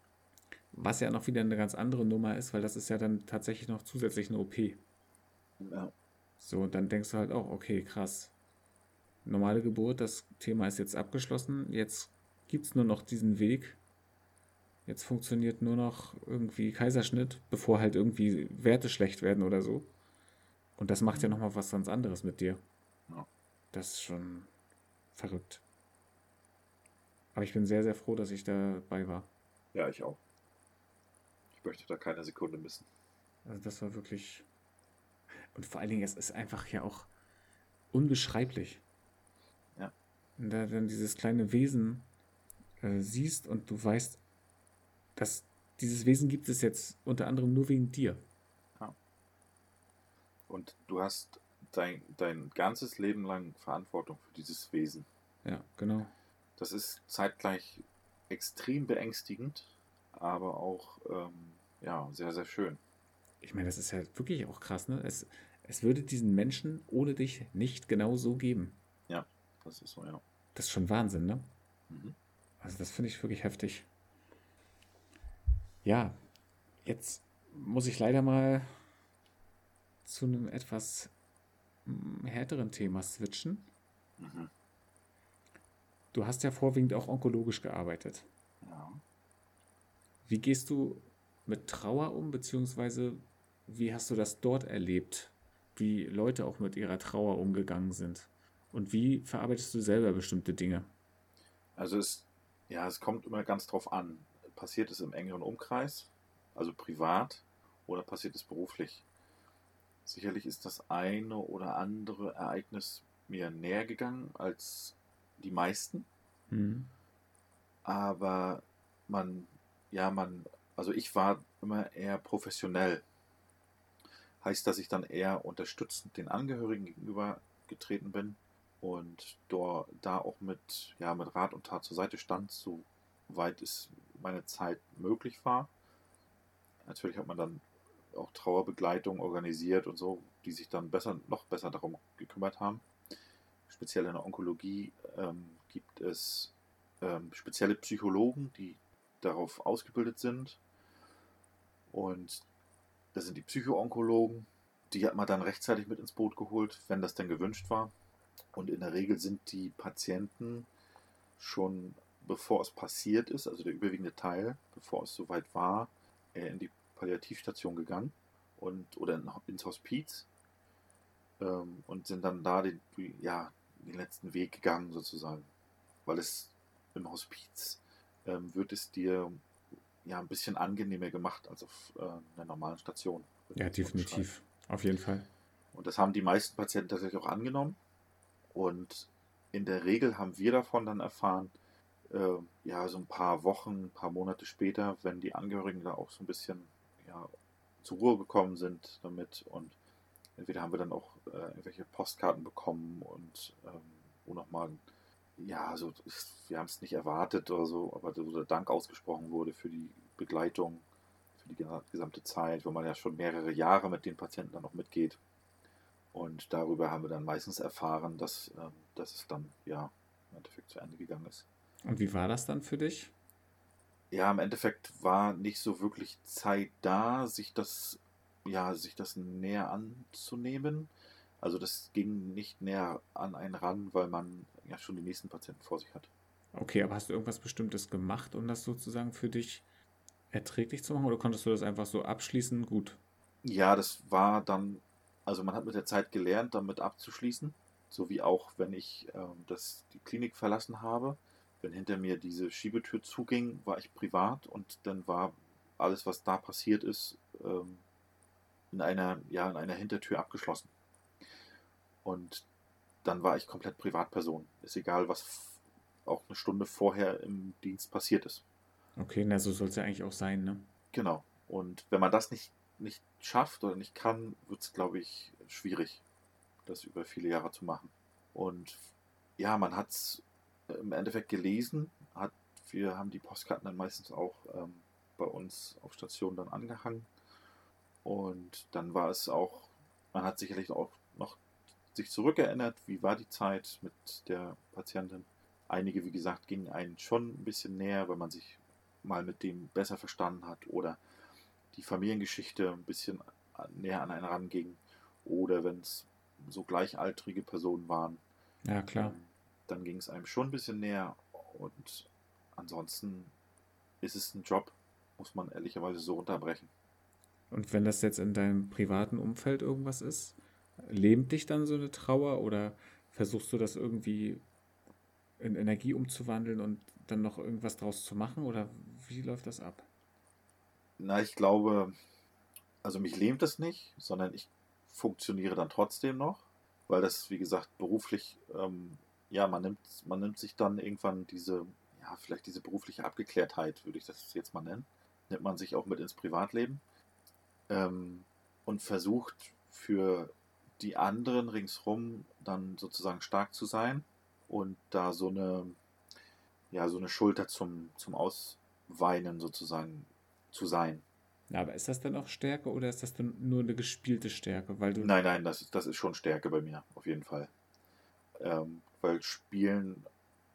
Speaker 2: Was ja noch wieder eine ganz andere Nummer ist, weil das ist ja dann tatsächlich noch zusätzlich eine OP. Ja. So, und dann denkst du halt auch, okay, krass. Normale Geburt, das Thema ist jetzt abgeschlossen. Jetzt gibt es nur noch diesen Weg. Jetzt funktioniert nur noch irgendwie Kaiserschnitt, bevor halt irgendwie Werte schlecht werden oder so. Und das macht ja nochmal was ganz anderes mit dir. Ja. Das ist schon verrückt. Aber ich bin sehr, sehr froh, dass ich dabei war.
Speaker 1: Ja, ich auch. Ich möchte da keine Sekunde missen.
Speaker 2: Also das war wirklich und vor allen Dingen, es ist einfach ja auch unbeschreiblich. Ja. Wenn du dann dieses kleine Wesen äh, siehst und du weißt, dass dieses Wesen gibt es jetzt unter anderem nur wegen dir. Ja.
Speaker 1: Und du hast dein, dein ganzes Leben lang Verantwortung für dieses Wesen.
Speaker 2: Ja, genau.
Speaker 1: Das ist zeitgleich extrem beängstigend, aber auch ähm, ja, sehr, sehr schön.
Speaker 2: Ich meine, das ist ja wirklich auch krass, ne? Es, es würde diesen Menschen ohne dich nicht genau so geben.
Speaker 1: Ja, das ist so, ja.
Speaker 2: Das ist schon Wahnsinn, ne? Mhm. Also das finde ich wirklich heftig. Ja, jetzt muss ich leider mal zu einem etwas hm, härteren Thema switchen. Mhm. Du hast ja vorwiegend auch onkologisch gearbeitet. Ja. Wie gehst du mit Trauer um, beziehungsweise wie hast du das dort erlebt? wie Leute auch mit ihrer Trauer umgegangen sind. Und wie verarbeitest du selber bestimmte Dinge?
Speaker 1: Also es, ja, es kommt immer ganz drauf an. Passiert es im engeren Umkreis, also privat, oder passiert es beruflich? Sicherlich ist das eine oder andere Ereignis mir näher gegangen als die meisten. Mhm. Aber man, ja, man, also ich war immer eher professionell heißt, dass ich dann eher unterstützend den Angehörigen gegenüber getreten bin und da auch mit, ja, mit Rat und Tat zur Seite stand, soweit es meine Zeit möglich war. Natürlich hat man dann auch Trauerbegleitung organisiert und so, die sich dann besser, noch besser darum gekümmert haben. Speziell in der Onkologie ähm, gibt es ähm, spezielle Psychologen, die darauf ausgebildet sind. Und das sind die Psychoonkologen. Die hat man dann rechtzeitig mit ins Boot geholt, wenn das denn gewünscht war. Und in der Regel sind die Patienten schon, bevor es passiert ist, also der überwiegende Teil, bevor es soweit war, in die Palliativstation gegangen und oder ins Hospiz ähm, und sind dann da den, ja, den letzten Weg gegangen sozusagen. Weil es im Hospiz ähm, wird es dir ja ein bisschen angenehmer gemacht als auf äh, einer normalen Station.
Speaker 2: Ja, definitiv. Auf jeden Fall.
Speaker 1: Und das haben die meisten Patienten tatsächlich auch angenommen. Und in der Regel haben wir davon dann erfahren, äh, ja, so ein paar Wochen, ein paar Monate später, wenn die Angehörigen da auch so ein bisschen ja, zur Ruhe gekommen sind damit. Und entweder haben wir dann auch äh, irgendwelche Postkarten bekommen und ähm, wo nochmal ja, also wir haben es nicht erwartet oder so, aber der Dank ausgesprochen wurde für die Begleitung, für die gesamte Zeit, weil man ja schon mehrere Jahre mit den Patienten dann noch mitgeht. Und darüber haben wir dann meistens erfahren, dass, ähm, dass es dann ja im Endeffekt zu Ende gegangen ist.
Speaker 2: Und wie war das dann für dich?
Speaker 1: Ja, im Endeffekt war nicht so wirklich Zeit da, sich das, ja, sich das näher anzunehmen. Also das ging nicht näher an einen ran, weil man ja schon die nächsten Patienten vor sich hat.
Speaker 2: Okay, aber hast du irgendwas Bestimmtes gemacht, um das sozusagen für dich erträglich zu machen oder konntest du das einfach so abschließen? Gut.
Speaker 1: Ja, das war dann, also man hat mit der Zeit gelernt, damit abzuschließen, so wie auch wenn ich ähm, das, die Klinik verlassen habe. wenn hinter mir diese Schiebetür zuging, war ich privat und dann war alles, was da passiert ist, ähm, in einer, ja, in einer Hintertür abgeschlossen. Und dann war ich komplett Privatperson. Ist egal, was auch eine Stunde vorher im Dienst passiert ist.
Speaker 2: Okay, na so soll es ja eigentlich auch sein, ne?
Speaker 1: Genau. Und wenn man das nicht, nicht schafft oder nicht kann, wird es, glaube ich, schwierig, das über viele Jahre zu machen. Und ja, man hat es im Endeffekt gelesen, hat, wir haben die Postkarten dann meistens auch ähm, bei uns auf Station dann angehangen. Und dann war es auch, man hat sicherlich auch noch sich zurückerinnert, wie war die Zeit mit der Patientin. Einige, wie gesagt, gingen einen schon ein bisschen näher, weil man sich mal mit dem besser verstanden hat oder die Familiengeschichte ein bisschen näher an einen ranging oder wenn es so gleichaltrige Personen waren.
Speaker 2: Ja, klar.
Speaker 1: Ähm, dann ging es einem schon ein bisschen näher und ansonsten ist es ein Job, muss man ehrlicherweise so unterbrechen.
Speaker 2: Und wenn das jetzt in deinem privaten Umfeld irgendwas ist, lähmt dich dann so eine Trauer oder versuchst du das irgendwie in Energie umzuwandeln und dann noch irgendwas draus zu machen oder wie läuft das ab?
Speaker 1: Na, ich glaube, also mich lähmt es nicht, sondern ich funktioniere dann trotzdem noch, weil das, wie gesagt, beruflich, ähm, ja, man nimmt, man nimmt sich dann irgendwann diese, ja, vielleicht diese berufliche Abgeklärtheit, würde ich das jetzt mal nennen, nimmt man sich auch mit ins Privatleben ähm, und versucht für die anderen ringsrum dann sozusagen stark zu sein und da so eine, ja, so eine Schulter zum, zum Ausweinen sozusagen zu sein.
Speaker 2: Ja, aber ist das dann auch Stärke oder ist das dann nur eine gespielte Stärke? Weil du
Speaker 1: nein, nein, das, das ist schon Stärke bei mir, auf jeden Fall. Ähm, weil spielen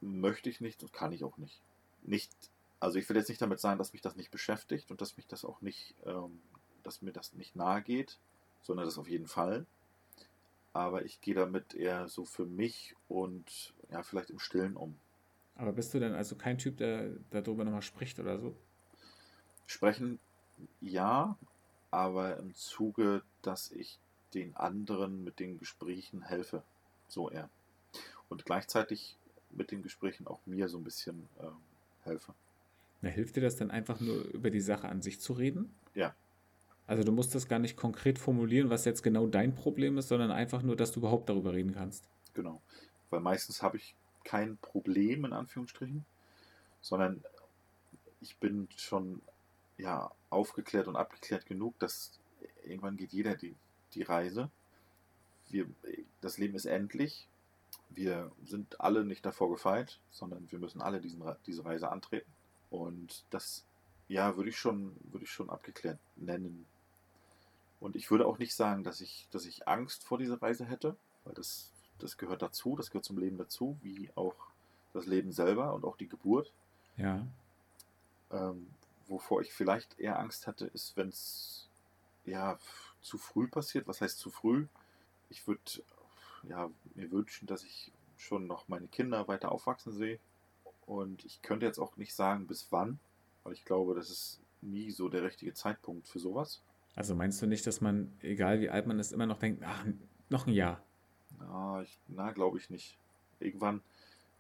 Speaker 1: möchte ich nicht und kann ich auch nicht. Nicht, also ich will jetzt nicht damit sagen, dass mich das nicht beschäftigt und dass mich das auch nicht, ähm, dass mir das nicht nahe geht, sondern das auf jeden Fall. Aber ich gehe damit eher so für mich und ja, vielleicht im Stillen um.
Speaker 2: Aber bist du denn also kein Typ, der darüber nochmal spricht oder so?
Speaker 1: Sprechen ja, aber im Zuge, dass ich den anderen mit den Gesprächen helfe. So eher. Und gleichzeitig mit den Gesprächen auch mir so ein bisschen äh, helfe.
Speaker 2: Na, hilft dir das dann einfach nur über die Sache an sich zu reden?
Speaker 1: Ja.
Speaker 2: Also du musst das gar nicht konkret formulieren, was jetzt genau dein Problem ist, sondern einfach nur, dass du überhaupt darüber reden kannst.
Speaker 1: Genau. Weil meistens habe ich kein Problem in Anführungsstrichen, sondern ich bin schon ja, aufgeklärt und abgeklärt genug, dass irgendwann geht jeder die, die Reise. Wir, das Leben ist endlich. Wir sind alle nicht davor gefeit, sondern wir müssen alle diesen, diese Reise antreten. Und das, ja, würde ich schon, würde ich schon abgeklärt nennen. Und ich würde auch nicht sagen, dass ich, dass ich Angst vor dieser Reise hätte, weil das, das gehört dazu, das gehört zum Leben dazu, wie auch das Leben selber und auch die Geburt.
Speaker 2: Ja.
Speaker 1: Ähm, wovor ich vielleicht eher Angst hatte, ist, wenn es ja zu früh passiert. Was heißt zu früh? Ich würde ja, mir wünschen, dass ich schon noch meine Kinder weiter aufwachsen sehe. Und ich könnte jetzt auch nicht sagen, bis wann, weil ich glaube, das ist nie so der richtige Zeitpunkt für sowas.
Speaker 2: Also meinst du nicht, dass man, egal wie alt man ist, immer noch denkt, ach, noch ein Jahr?
Speaker 1: Na, na glaube ich nicht. Irgendwann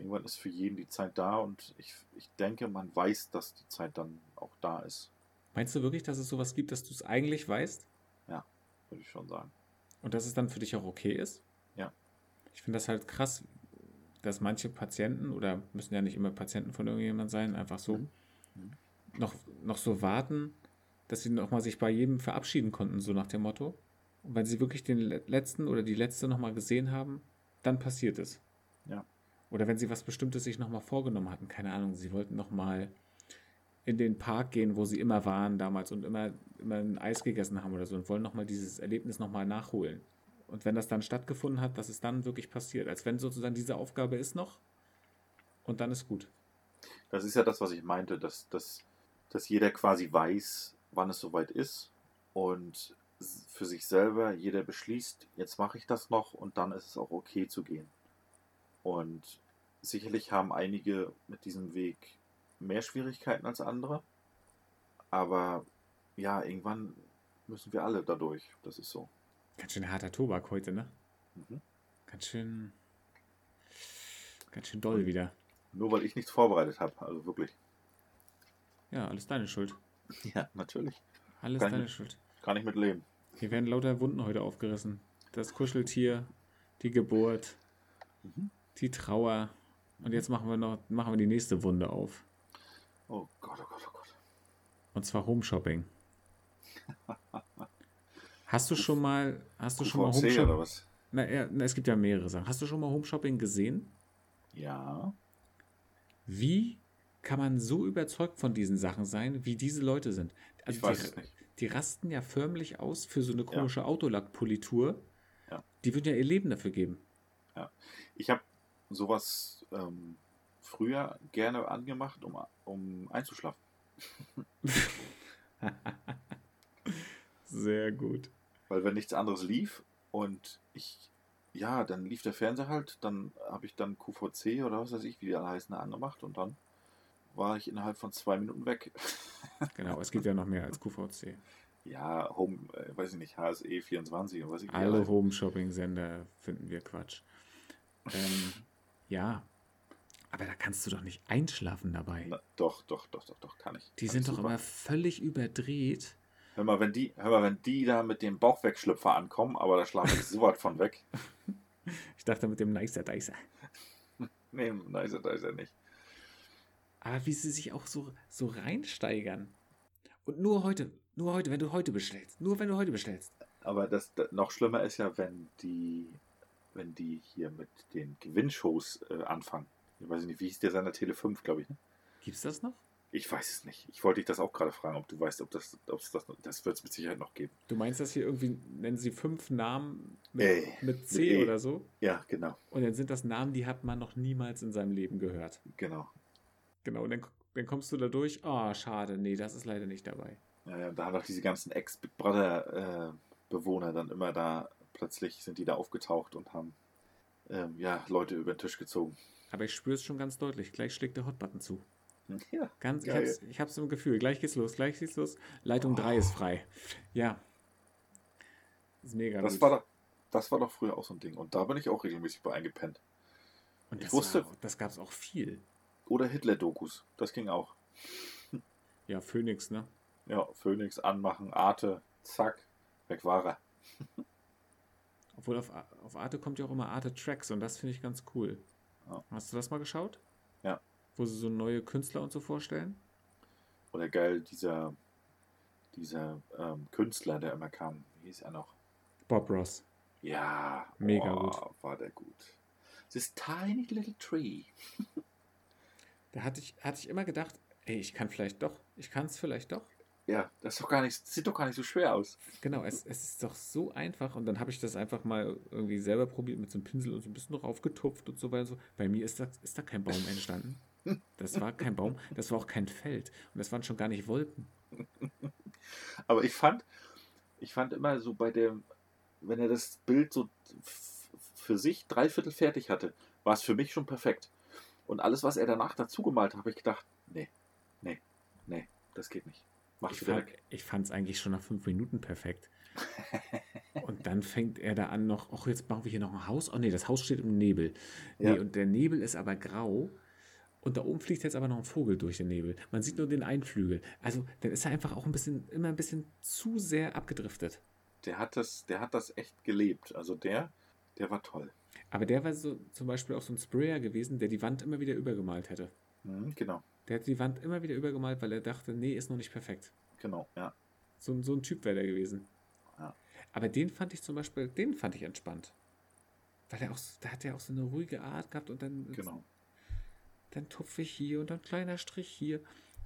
Speaker 1: Irgendwann ist für jeden die Zeit da und ich, ich denke, man weiß, dass die Zeit dann auch da ist.
Speaker 2: Meinst du wirklich, dass es sowas gibt, dass du es eigentlich weißt?
Speaker 1: Ja, würde ich schon sagen.
Speaker 2: Und dass es dann für dich auch okay ist?
Speaker 1: Ja.
Speaker 2: Ich finde das halt krass, dass manche Patienten, oder müssen ja nicht immer Patienten von irgendjemand sein, einfach so mhm. Mhm. Noch, noch so warten, dass sie nochmal sich bei jedem verabschieden konnten, so nach dem Motto. Und wenn sie wirklich den letzten oder die letzte nochmal gesehen haben, dann passiert es.
Speaker 1: Ja.
Speaker 2: Oder wenn sie was Bestimmtes sich nochmal vorgenommen hatten, keine Ahnung, sie wollten nochmal in den Park gehen, wo sie immer waren damals und immer, immer ein Eis gegessen haben oder so und wollen nochmal dieses Erlebnis nochmal nachholen. Und wenn das dann stattgefunden hat, dass es dann wirklich passiert, als wenn sozusagen diese Aufgabe ist noch und dann ist gut.
Speaker 1: Das ist ja das, was ich meinte, dass, dass, dass jeder quasi weiß, wann es soweit ist und für sich selber jeder beschließt, jetzt mache ich das noch und dann ist es auch okay zu gehen. Und sicherlich haben einige mit diesem Weg mehr Schwierigkeiten als andere. Aber ja, irgendwann müssen wir alle dadurch. Das ist so.
Speaker 2: Ganz schön harter Tobak heute, ne?
Speaker 1: Mhm.
Speaker 2: Ganz schön. Ganz schön doll wieder.
Speaker 1: Nur weil ich nichts vorbereitet habe, also wirklich.
Speaker 2: Ja, alles deine Schuld.
Speaker 1: Ja, natürlich.
Speaker 2: Alles
Speaker 1: Kann
Speaker 2: deine
Speaker 1: ich-
Speaker 2: Schuld.
Speaker 1: Kann ich mit leben.
Speaker 2: Hier werden lauter Wunden heute aufgerissen. Das Kuscheltier, die Geburt,
Speaker 1: Mhm.
Speaker 2: die Trauer. Und jetzt machen wir noch machen wir die nächste Wunde auf.
Speaker 1: Oh Gott, oh Gott, oh Gott.
Speaker 2: Und zwar Home Shopping. Hast du schon mal, hast du schon mal Home Shopping? Na, ja, na, es gibt ja mehrere Sachen. Hast du schon mal Home Shopping gesehen?
Speaker 1: Ja.
Speaker 2: Wie kann man so überzeugt von diesen Sachen sein, wie diese Leute sind? Also
Speaker 1: Ich weiß
Speaker 2: die,
Speaker 1: es nicht.
Speaker 2: die rasten ja förmlich aus für so eine komische Autolackpolitur.
Speaker 1: Ja.
Speaker 2: Die würden ja ihr Leben dafür geben.
Speaker 1: Ich habe sowas ähm, früher gerne angemacht, um, um einzuschlafen.
Speaker 2: Sehr gut.
Speaker 1: Weil wenn nichts anderes lief und ich, ja, dann lief der Fernseher halt, dann habe ich dann QVC oder was weiß ich, wie die alle heißen, angemacht und dann war ich innerhalb von zwei Minuten weg.
Speaker 2: Genau, es gibt ja noch mehr als QVC.
Speaker 1: Ja, Home, äh, weiß ich nicht, HSE 24 und weiß ich
Speaker 2: Alle
Speaker 1: heißen.
Speaker 2: Home Shopping Sender finden wir Quatsch. Ähm, ja, aber da kannst du doch nicht einschlafen dabei.
Speaker 1: Na, doch, doch, doch, doch, doch, kann ich.
Speaker 2: Die
Speaker 1: kann
Speaker 2: sind
Speaker 1: ich
Speaker 2: doch immer völlig überdreht.
Speaker 1: Hör mal, wenn die, hör mal, wenn die da mit dem Bauchwegschlüpfer ankommen, aber da schlafe ich so weit von weg.
Speaker 2: Ich dachte mit dem Nicer Dicer.
Speaker 1: Nee, nein, ist er- da ist er nicht.
Speaker 2: Aber wie sie sich auch so, so reinsteigern. Und nur heute, nur heute, wenn du heute bestellst. Nur wenn du heute bestellst.
Speaker 1: Aber das, das noch schlimmer ist ja, wenn die, wenn die hier mit den Gewinnshows äh, anfangen. Ich weiß nicht, wie hieß der Sender Tele 5, glaube ich. Ne?
Speaker 2: Gibt's das noch?
Speaker 1: Ich weiß es nicht. Ich wollte dich das auch gerade fragen, ob du weißt, ob das, ob es das, das wird es mit Sicherheit noch geben.
Speaker 2: Du meinst das hier irgendwie, nennen sie fünf Namen mit,
Speaker 1: Ey,
Speaker 2: mit C
Speaker 1: mit E.
Speaker 2: oder so?
Speaker 1: Ja, genau,
Speaker 2: Und dann sind das Namen, die hat man noch niemals in seinem Leben gehört.
Speaker 1: genau.
Speaker 2: Genau, und dann, dann kommst du da durch. Ah, schade, nee, das ist leider nicht dabei.
Speaker 1: Ja, ja, da haben doch diese ganzen Ex-Big Brother-Bewohner dann immer da, plötzlich sind die da aufgetaucht und haben ähm, ja, Leute über den Tisch gezogen.
Speaker 2: Aber ich spüre es schon ganz deutlich. Gleich schlägt der Hotbutton zu.
Speaker 1: Ja,
Speaker 2: Ganz, ich
Speaker 1: Geil.
Speaker 2: hab's, ich hab's im Gefühl. Gleich geht's los, gleich geht's los. Leitung
Speaker 1: Oh.
Speaker 2: 3 ist frei. Ja. ist mega
Speaker 1: das
Speaker 2: gut.
Speaker 1: war, doch, das war doch früher auch so ein Ding. Und da bin ich auch regelmäßig bei eingepennt.
Speaker 2: Und
Speaker 1: ich
Speaker 2: das
Speaker 1: wusste-
Speaker 2: War, das gab's auch viel.
Speaker 1: Oder Hitler-Dokus, das ging auch.
Speaker 2: Ja, Phoenix, ne?
Speaker 1: Ja, Phoenix anmachen, Arte, zack, weg war er.
Speaker 2: Obwohl auf, auf Arte kommt ja auch immer Arte Tracks und das finde ich ganz cool.
Speaker 1: Ja.
Speaker 2: Hast du das mal geschaut?
Speaker 1: Ja.
Speaker 2: Wo sie so neue Künstler und so vorstellen?
Speaker 1: Oder geil, dieser, dieser ähm, Künstler, der immer kam, wie hieß er noch?
Speaker 2: Bob Ross.
Speaker 1: Ja,
Speaker 2: Mega
Speaker 1: oh, war der gut. This tiny little tree.
Speaker 2: Da hatte ich, hatte ich immer gedacht, ey, ich kann vielleicht doch. Ich kann es vielleicht doch.
Speaker 1: Ja, das ist doch gar nicht, sieht doch gar nicht so schwer aus.
Speaker 2: Genau, es, es ist doch so einfach. Und dann habe ich das einfach mal irgendwie selber probiert mit so einem Pinsel und so ein bisschen raufgetupft und so weiter. und So. Bei mir ist da, ist da kein Baum entstanden. Das war kein Baum, das war auch kein Feld. Und das waren schon gar nicht Wolken.
Speaker 1: Aber ich fand, ich fand immer so bei dem, wenn er das Bild so für sich dreiviertel fertig hatte, war es für mich schon perfekt. Und alles, was er danach dazu gemalt hat, habe ich gedacht, nee, nee, nee, das geht nicht. Mach
Speaker 2: Ich fand, ich fand es eigentlich schon nach fünf Minuten perfekt. Und dann fängt er da an noch, ach, jetzt bauen wir hier noch ein Haus. Oh nee, das Haus steht im Nebel. Nee,
Speaker 1: Ja.
Speaker 2: und der Nebel ist aber grau. Und da oben fliegt jetzt aber noch ein Vogel durch den Nebel. Man sieht nur den einen Flügel. Also, dann ist er einfach auch ein bisschen, immer ein bisschen zu sehr abgedriftet.
Speaker 1: Der hat das, der hat das echt gelebt. Also der, der war toll.
Speaker 2: Aber der war so zum Beispiel auch so ein Sprayer gewesen, der die Wand immer wieder übergemalt hätte.
Speaker 1: Mhm, genau,
Speaker 2: Der hat die Wand immer wieder übergemalt, weil er dachte, nee, ist noch nicht perfekt.
Speaker 1: genau, ja.
Speaker 2: So, ein- so ein Typ wäre der gewesen.
Speaker 1: Ja.
Speaker 2: Aber den fand ich zum Beispiel, den fand ich entspannt. Weil er auch, da hat er auch so eine ruhige Art gehabt und dann,
Speaker 1: Genau.
Speaker 2: dann tupfe ich hier und dann kleiner Strich hier.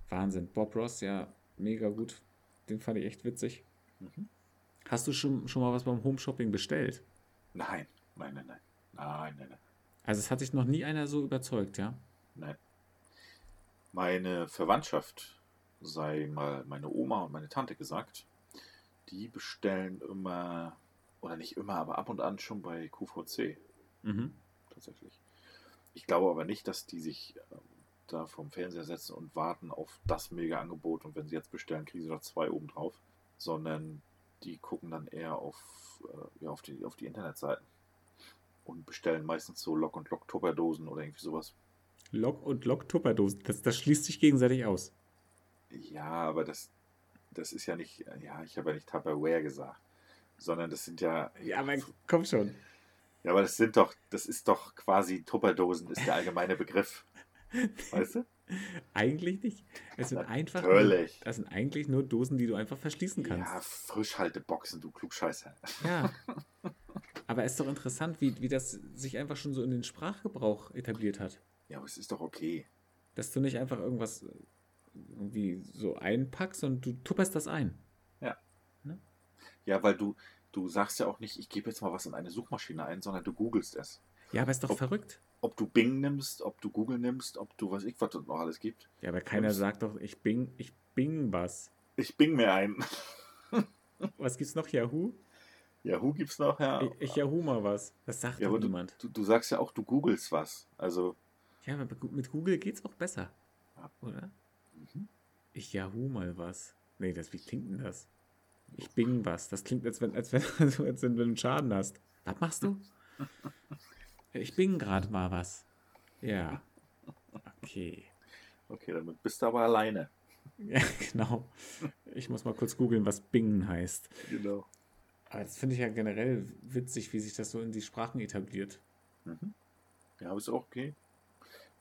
Speaker 2: Wahnsinn. Bob Ross, ja, mega gut. Den fand ich echt witzig.
Speaker 1: Mhm.
Speaker 2: Hast du schon, schon mal was beim Home Shopping bestellt?
Speaker 1: Nein, nein, nein, nein. Nein, nein, nein.
Speaker 2: Also es hat sich noch nie einer so überzeugt, ja?
Speaker 1: Nein. Meine Verwandtschaft, sei mal meine Oma und meine Tante gesagt, die bestellen immer, oder nicht immer, aber ab und an schon bei QVC
Speaker 2: Mhm.
Speaker 1: tatsächlich. Ich glaube aber nicht, dass die sich ähm, da vom Fernseher setzen und warten auf das Mega-Angebot und wenn sie jetzt bestellen, kriegen sie noch zwei oben drauf, sondern die gucken dann eher auf, äh, ja, auf, die, auf die Internetseiten und bestellen meistens so Lock- und Lock-Tupperdosen oder irgendwie sowas.
Speaker 2: Lok und Lok Tupperdosen. Das, das schließt sich gegenseitig aus.
Speaker 1: Ja, aber das, das ist ja nicht, ja, ich habe ja nicht Tupperware gesagt, sondern das sind ja.
Speaker 2: Ja, aber komm schon.
Speaker 1: Ja, aber das sind doch, das ist doch quasi Tupperdosen, ist der allgemeine Begriff. Weißt du?
Speaker 2: Eigentlich nicht. Es sind einfach.
Speaker 1: Natürlich.
Speaker 2: Das sind eigentlich nur Dosen, die du einfach verschließen kannst.
Speaker 1: Ja, Frischhalteboxen, du Klugscheißer.
Speaker 2: Ja. Aber es ist doch interessant, wie, wie das sich einfach schon so in den Sprachgebrauch etabliert hat.
Speaker 1: Ja, aber es ist doch okay.
Speaker 2: Dass du nicht einfach irgendwas irgendwie so einpackst und du tupperst das ein.
Speaker 1: Ja. Ne? Ja, weil du, du sagst ja auch nicht, ich gebe jetzt mal was in eine Suchmaschine ein, sondern du googelst es.
Speaker 2: Ja, aber ist doch
Speaker 1: ob,
Speaker 2: verrückt.
Speaker 1: Ob du Bing nimmst, ob du Google nimmst, ob du was ich was noch alles gibt.
Speaker 2: Ja, aber keiner nimmst. sagt doch, ich Bing, ich Bing was.
Speaker 1: Ich Bing mir ein.
Speaker 2: was gibt's noch? Yahoo?
Speaker 1: Yahoo gibt's noch, ja.
Speaker 2: Ich, ich Yahoo mal was. Das sagt ja, doch niemand.
Speaker 1: Du, du, sagst ja auch, du googelst was. Also.
Speaker 2: Ja, aber mit Google geht's auch besser. Ja. Oder? Mhm. Ich Yahoo mal was. Nee, das, wie klingt denn das? Ich Bing was. Das klingt, als wenn, als wenn, als wenn, als wenn du einen Schaden hast. Was machst du? Ich Bing gerade mal was. Ja. Okay.
Speaker 1: Okay, damit bist du aber alleine.
Speaker 2: Ja, genau. Ich muss mal kurz googeln, was Bing heißt.
Speaker 1: Genau.
Speaker 2: Aber das finde ich ja generell witzig, wie sich das so in die Sprachen etabliert.
Speaker 1: Mhm. Ja, ist auch okay.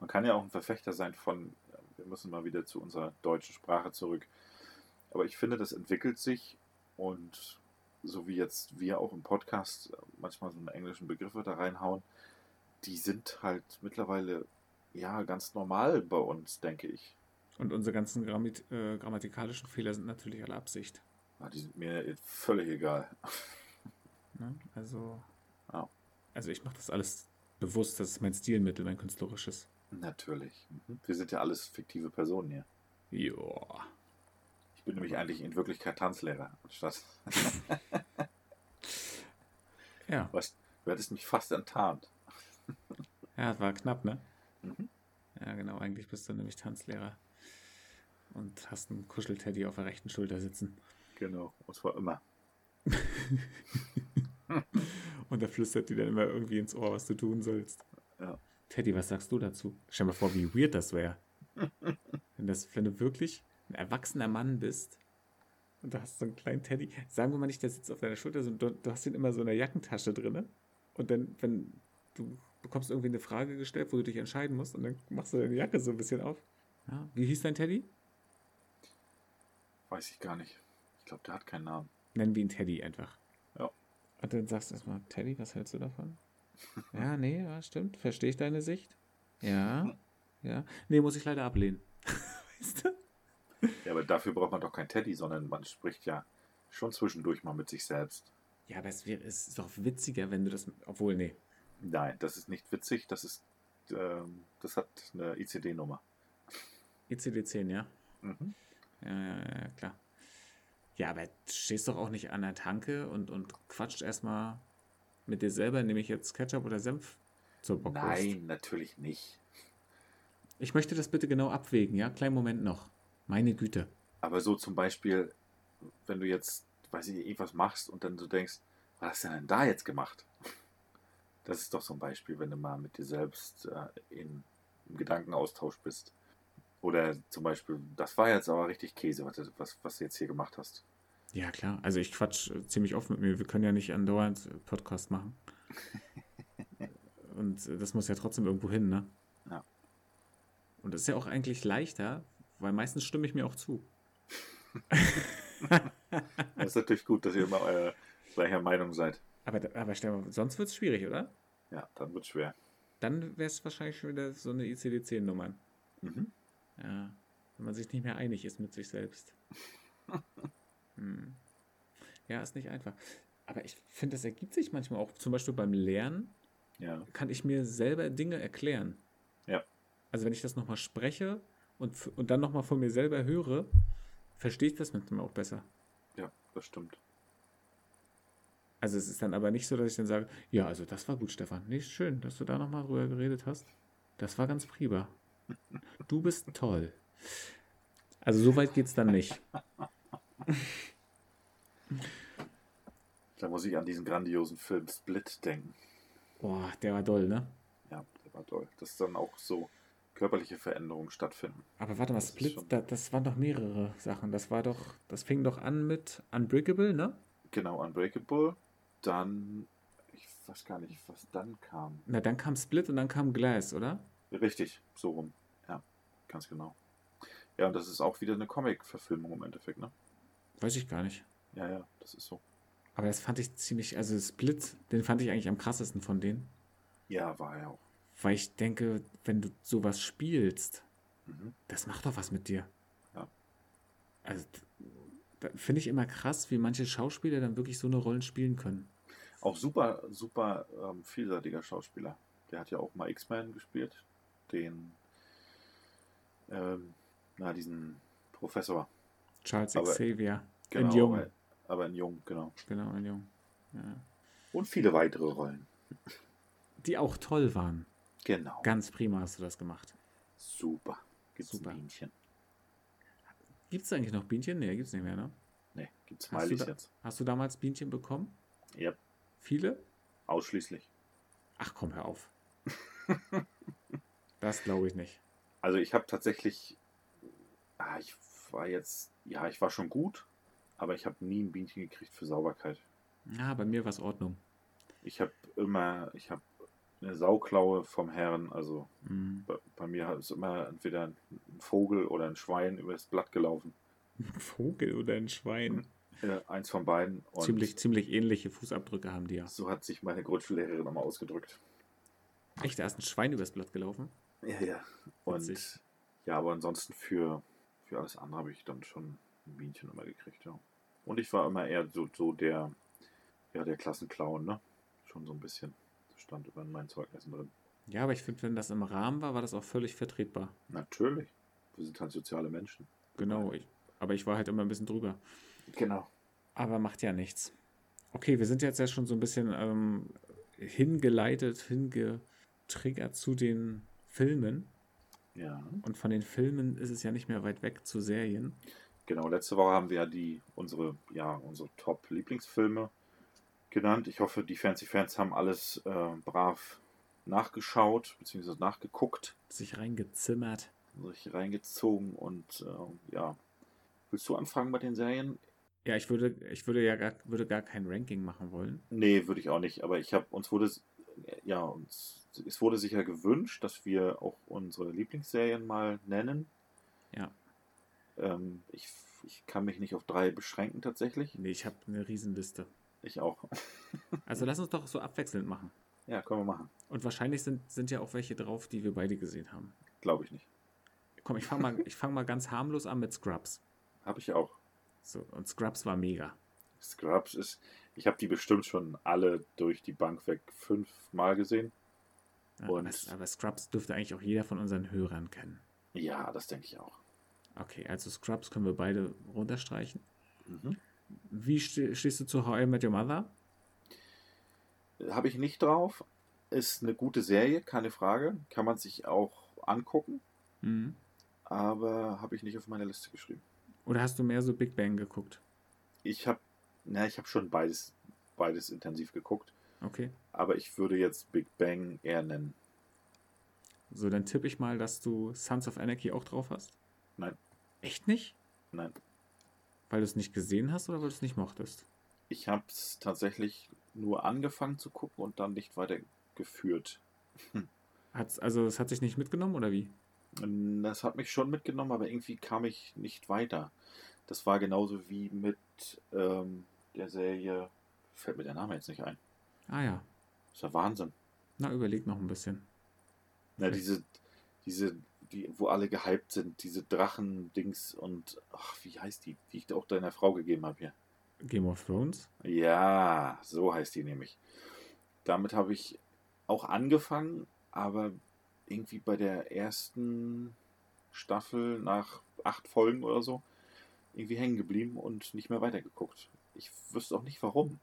Speaker 1: Man kann ja auch ein Verfechter sein von, wir müssen mal wieder zu unserer deutschen Sprache zurück. Aber ich finde, das entwickelt sich und so wie jetzt wir auch im Podcast manchmal so einen englischen Begriffe da reinhauen, die sind halt mittlerweile ja ganz normal bei uns, denke ich.
Speaker 2: Und unsere ganzen Grammit äh, grammatikalischen Fehler sind natürlich alle Absicht.
Speaker 1: Ja, die sind mir völlig egal.
Speaker 2: Ne? Also, ja. also ich mache das alles bewusst, das ist mein Stilmittel, mein künstlerisches.
Speaker 1: Natürlich. Mhm. Wir sind ja alles fiktive Personen hier.
Speaker 2: Joa.
Speaker 1: Ich bin nämlich eigentlich in Wirklichkeit Tanzlehrer anstatt.
Speaker 2: ja.
Speaker 1: Was, du hättest mich fast enttarnt.
Speaker 2: ja, war knapp, ne? Mhm. Ja, genau. Eigentlich bist du nämlich Tanzlehrer. Und hast einen Kuschelteddy auf der rechten Schulter sitzen.
Speaker 1: Genau, und zwar immer.
Speaker 2: und er flüstert dir dann immer irgendwie ins Ohr, was du tun sollst.
Speaker 1: Ja.
Speaker 2: Teddy, was sagst du dazu? Stell dir mal vor, wie weird das wäre. wenn, wenn du wirklich ein erwachsener Mann bist und du hast so einen kleinen Teddy. Sagen wir mal nicht, der sitzt auf deiner Schulter, sondern du, du hast ihn immer so in der Jackentasche drin. Und dann, wenn du bekommst irgendwie eine Frage gestellt, wo du dich entscheiden musst, und dann machst du deine Jacke so ein bisschen auf. Ja. Wie hieß dein Teddy?
Speaker 1: Weiß ich gar nicht. Ich glaube, der hat keinen Namen.
Speaker 2: Nennen wir ihn Teddy einfach.
Speaker 1: Ja.
Speaker 2: Und dann sagst du erstmal, Teddy, was hältst du davon? ja, nee, ja, stimmt. Verstehe ich deine Sicht? Ja. Ja. Nee, muss ich leider ablehnen. weißt du?
Speaker 1: Ja, aber dafür braucht man doch kein Teddy, sondern man spricht ja schon zwischendurch mal mit sich selbst.
Speaker 2: Ja, aber es, wär, es ist doch witziger, wenn du das. Obwohl, nee.
Speaker 1: Nein, das ist nicht witzig. Das ist. Ähm, das hat eine ICD-Nummer.
Speaker 2: ICD-10, ja?
Speaker 1: Mhm.
Speaker 2: Ja, ja, ja, klar. Ja, aber stehst doch auch nicht an der Tanke und, und quatscht erstmal mit dir selber, nehme ich jetzt Ketchup oder Senf zur Bockwurst.
Speaker 1: Nein, natürlich nicht.
Speaker 2: Ich möchte das bitte genau abwägen, ja? Kleinen Moment noch. Meine Güte.
Speaker 1: Aber so zum Beispiel, wenn du jetzt, weiß ich, irgendwas machst und dann du denkst, was hast du denn da jetzt gemacht? Das ist doch so ein Beispiel, wenn du mal mit dir selbst äh, in, im Gedankenaustausch bist. Oder zum Beispiel, das war jetzt aber richtig Käse, was, was, was du jetzt hier gemacht hast.
Speaker 2: Ja, klar. Also ich quatsch äh, ziemlich oft mit mir. Wir können ja nicht andauernd äh, Podcast machen. Und äh, das muss ja trotzdem irgendwo hin, ne?
Speaker 1: Ja.
Speaker 2: Und das ist ja auch eigentlich leichter, weil meistens stimme ich mir auch zu.
Speaker 1: das ist natürlich gut, dass ihr immer eurer gleicher Meinung seid.
Speaker 2: Aber, aber mal, sonst wird es schwierig, oder?
Speaker 1: Ja, dann wird es schwer.
Speaker 2: Dann wäre es wahrscheinlich schon wieder so eine ICD-10-Nummer.
Speaker 1: Mhm.
Speaker 2: Ja, wenn man sich nicht mehr einig ist mit sich selbst. hm. Ja, ist nicht einfach. Aber ich finde, das ergibt sich manchmal auch. Zum Beispiel beim Lernen
Speaker 1: ja.
Speaker 2: kann ich mir selber Dinge erklären.
Speaker 1: Ja.
Speaker 2: Also wenn ich das nochmal spreche und, und dann nochmal von mir selber höre, verstehe ich das manchmal auch besser.
Speaker 1: Ja, das stimmt.
Speaker 2: Also es ist dann aber nicht so, dass ich dann sage, ja, also das war gut, Stefan. Nicht schön, dass du da nochmal drüber geredet hast. Das war ganz prima. Du bist toll. Also so weit geht es dann nicht.
Speaker 1: Da muss ich an diesen grandiosen Film Split denken.
Speaker 2: Boah, der war toll, ne?
Speaker 1: Ja, der war toll. Das ist dann auch so, körperliche Veränderungen stattfinden.
Speaker 2: Aber warte mal,
Speaker 1: Das
Speaker 2: Split,
Speaker 1: schon-
Speaker 2: da, das waren doch mehrere Sachen. Das war doch, das fing doch an mit Unbreakable, ne?
Speaker 1: Genau, Unbreakable. Dann, ich weiß gar nicht, was dann kam.
Speaker 2: Na, dann kam Split und dann kam Glass, oder?
Speaker 1: Richtig, so rum. Ja, ganz genau. Ja, und das ist auch wieder eine Comic-Verfilmung im Endeffekt, ne?
Speaker 2: Weiß ich gar nicht.
Speaker 1: Ja, ja, das ist so.
Speaker 2: Aber das fand ich ziemlich, also Split, den fand ich eigentlich am krassesten von denen.
Speaker 1: Ja, war er auch.
Speaker 2: Weil ich denke, wenn du sowas spielst,
Speaker 1: Mhm.
Speaker 2: das macht doch was mit dir.
Speaker 1: Ja.
Speaker 2: Also, da finde ich immer krass, wie manche Schauspieler dann wirklich so eine Rollen spielen können.
Speaker 1: Auch super, super ähm, vielseitiger Schauspieler. Der hat ja auch mal X-Men gespielt. Den, ähm, na, diesen Professor.
Speaker 2: Charles
Speaker 1: Aber-
Speaker 2: Xavier.
Speaker 1: Genau,
Speaker 2: in Jung.
Speaker 1: Aber, aber in Jung, genau.
Speaker 2: Genau, in Jung. Ja.
Speaker 1: Und viele weitere Rollen.
Speaker 2: Die auch toll waren.
Speaker 1: Genau.
Speaker 2: Ganz prima hast du das gemacht.
Speaker 1: Super. Gibt's
Speaker 2: Super.
Speaker 1: ein Bienchen?
Speaker 2: Gibt es eigentlich noch Bienchen? Nee, gibt es nicht mehr, ne?
Speaker 1: Ne, gibt's
Speaker 2: Hast du
Speaker 1: Smileys
Speaker 2: da-
Speaker 1: jetzt?
Speaker 2: Hast du damals Bienchen bekommen?
Speaker 1: Ja,
Speaker 2: Viele?
Speaker 1: ausschließlich.
Speaker 2: Ach komm, hör auf. das glaube ich nicht.
Speaker 1: Also ich habe tatsächlich, ah, ich war jetzt, ja, ich war schon gut, aber ich habe nie ein Bienchen gekriegt für Sauberkeit.
Speaker 2: Ja, bei mir war es Ordnung.
Speaker 1: Ich habe immer, ich habe eine Sauklaue vom Herrn, also
Speaker 2: Mhm.
Speaker 1: bei, bei mir ist immer entweder ein Vogel oder ein Schwein über das Blatt gelaufen.
Speaker 2: Ein Vogel oder ein Schwein.
Speaker 1: Äh, eins von beiden. Und
Speaker 2: Ziemlich, ziemlich ähnliche Fußabdrücke haben die ja.
Speaker 1: so hat sich meine Grundschullehrerin immer ausgedrückt.
Speaker 2: Echt, da ist ein Schwein übers Blatt gelaufen?
Speaker 1: Ja, ja. Und
Speaker 2: Witzig.
Speaker 1: ja, aber ansonsten für, für alles andere habe ich dann schon ein Bienchen immer gekriegt, ja. Und ich war immer eher so, so der, ja, der Klassenclown, ne? Schon so ein bisschen. Das stand über in meinen Zeugnissen drin.
Speaker 2: Ja, aber ich finde, wenn das im Rahmen war, war das auch völlig vertretbar.
Speaker 1: Natürlich. Wir sind halt soziale Menschen.
Speaker 2: Genau. Ich, aber ich war halt immer ein bisschen drüber.
Speaker 1: Genau.
Speaker 2: Aber macht ja nichts. Okay, wir sind jetzt ja schon so ein bisschen ähm, hingeleitet, hingetriggert zu den Filmen.
Speaker 1: Ja.
Speaker 2: Und von den Filmen ist es ja nicht mehr weit weg zu Serien.
Speaker 1: Genau, letzte Woche haben wir ja die unsere, ja, unsere Top-Lieblingsfilme genannt. Ich hoffe, die Fancy-Fans haben alles äh, brav nachgeschaut, beziehungsweise nachgeguckt,
Speaker 2: Sich reingezimmert.
Speaker 1: sich reingezogen und äh, ja. Willst du anfangen mit den Serien?
Speaker 2: Ja, ich würde, ich würde ja gar, würde gar kein Ranking machen wollen.
Speaker 1: Nee, würde ich auch nicht, aber ich habe uns wurde ja, uns es wurde sich ja gewünscht, dass wir auch unsere Lieblingsserien mal nennen.
Speaker 2: Ja.
Speaker 1: Ähm, ich, ich kann mich nicht auf drei beschränken tatsächlich.
Speaker 2: Nee, ich habe eine Riesenliste.
Speaker 1: Ich auch.
Speaker 2: Also lass uns doch so abwechselnd machen.
Speaker 1: Ja, können wir machen.
Speaker 2: Und wahrscheinlich sind, sind ja auch welche drauf, die wir beide gesehen haben.
Speaker 1: Glaube ich nicht.
Speaker 2: Komm, ich fange mal, ich fang mal ganz harmlos an mit Scrubs.
Speaker 1: Habe ich auch.
Speaker 2: So, und Scrubs war mega.
Speaker 1: Scrubs ist, ich habe die bestimmt schon alle durch die Bank weg fünfmal gesehen.
Speaker 2: Ja,
Speaker 1: Und-
Speaker 2: aber, aber Scrubs dürfte eigentlich auch jeder von unseren Hörern kennen.
Speaker 1: Ja, das denke ich auch.
Speaker 2: Okay, also Scrubs können wir beide runterstreichen.
Speaker 1: Mhm.
Speaker 2: Wie ste stehst du zu How I Met Your Mother?
Speaker 1: Habe ich nicht drauf. Ist eine gute Serie, keine Frage. Kann man sich auch angucken,
Speaker 2: Mhm.
Speaker 1: aber habe ich nicht auf meine Liste geschrieben.
Speaker 2: Oder hast du mehr so Big Bang geguckt?
Speaker 1: Ich habe, na, ich habe schon beides, beides intensiv geguckt,
Speaker 2: Okay.
Speaker 1: aber ich würde jetzt Big Bang eher nennen.
Speaker 2: So, dann tippe ich mal, dass du Sons of Anarchy auch drauf hast.
Speaker 1: Nein.
Speaker 2: Echt nicht?
Speaker 1: Nein,
Speaker 2: Weil du es nicht gesehen hast oder weil du es nicht mochtest?
Speaker 1: ich habe es tatsächlich nur angefangen zu gucken und dann nicht weitergeführt.
Speaker 2: Hat's, also es hat sich nicht mitgenommen oder wie?
Speaker 1: Das hat mich schon mitgenommen, aber irgendwie kam ich nicht weiter. Das war genauso wie mit ähm, der Serie, fällt mir der Name jetzt nicht ein.
Speaker 2: Ah ja.
Speaker 1: Das ist ja Wahnsinn.
Speaker 2: Na, überleg noch ein bisschen.
Speaker 1: Na, diese, diese, die, wo alle gehypt sind, diese Drachen-Dings und, ach, wie heißt die, die ich auch deiner Frau gegeben habe hier.
Speaker 2: Game of Thrones?
Speaker 1: Ja, so heißt die nämlich. Damit habe ich auch angefangen, aber irgendwie bei der ersten Staffel nach acht Folgen oder so irgendwie hängen geblieben und nicht mehr weitergeguckt. Ich wüsste auch nicht warum.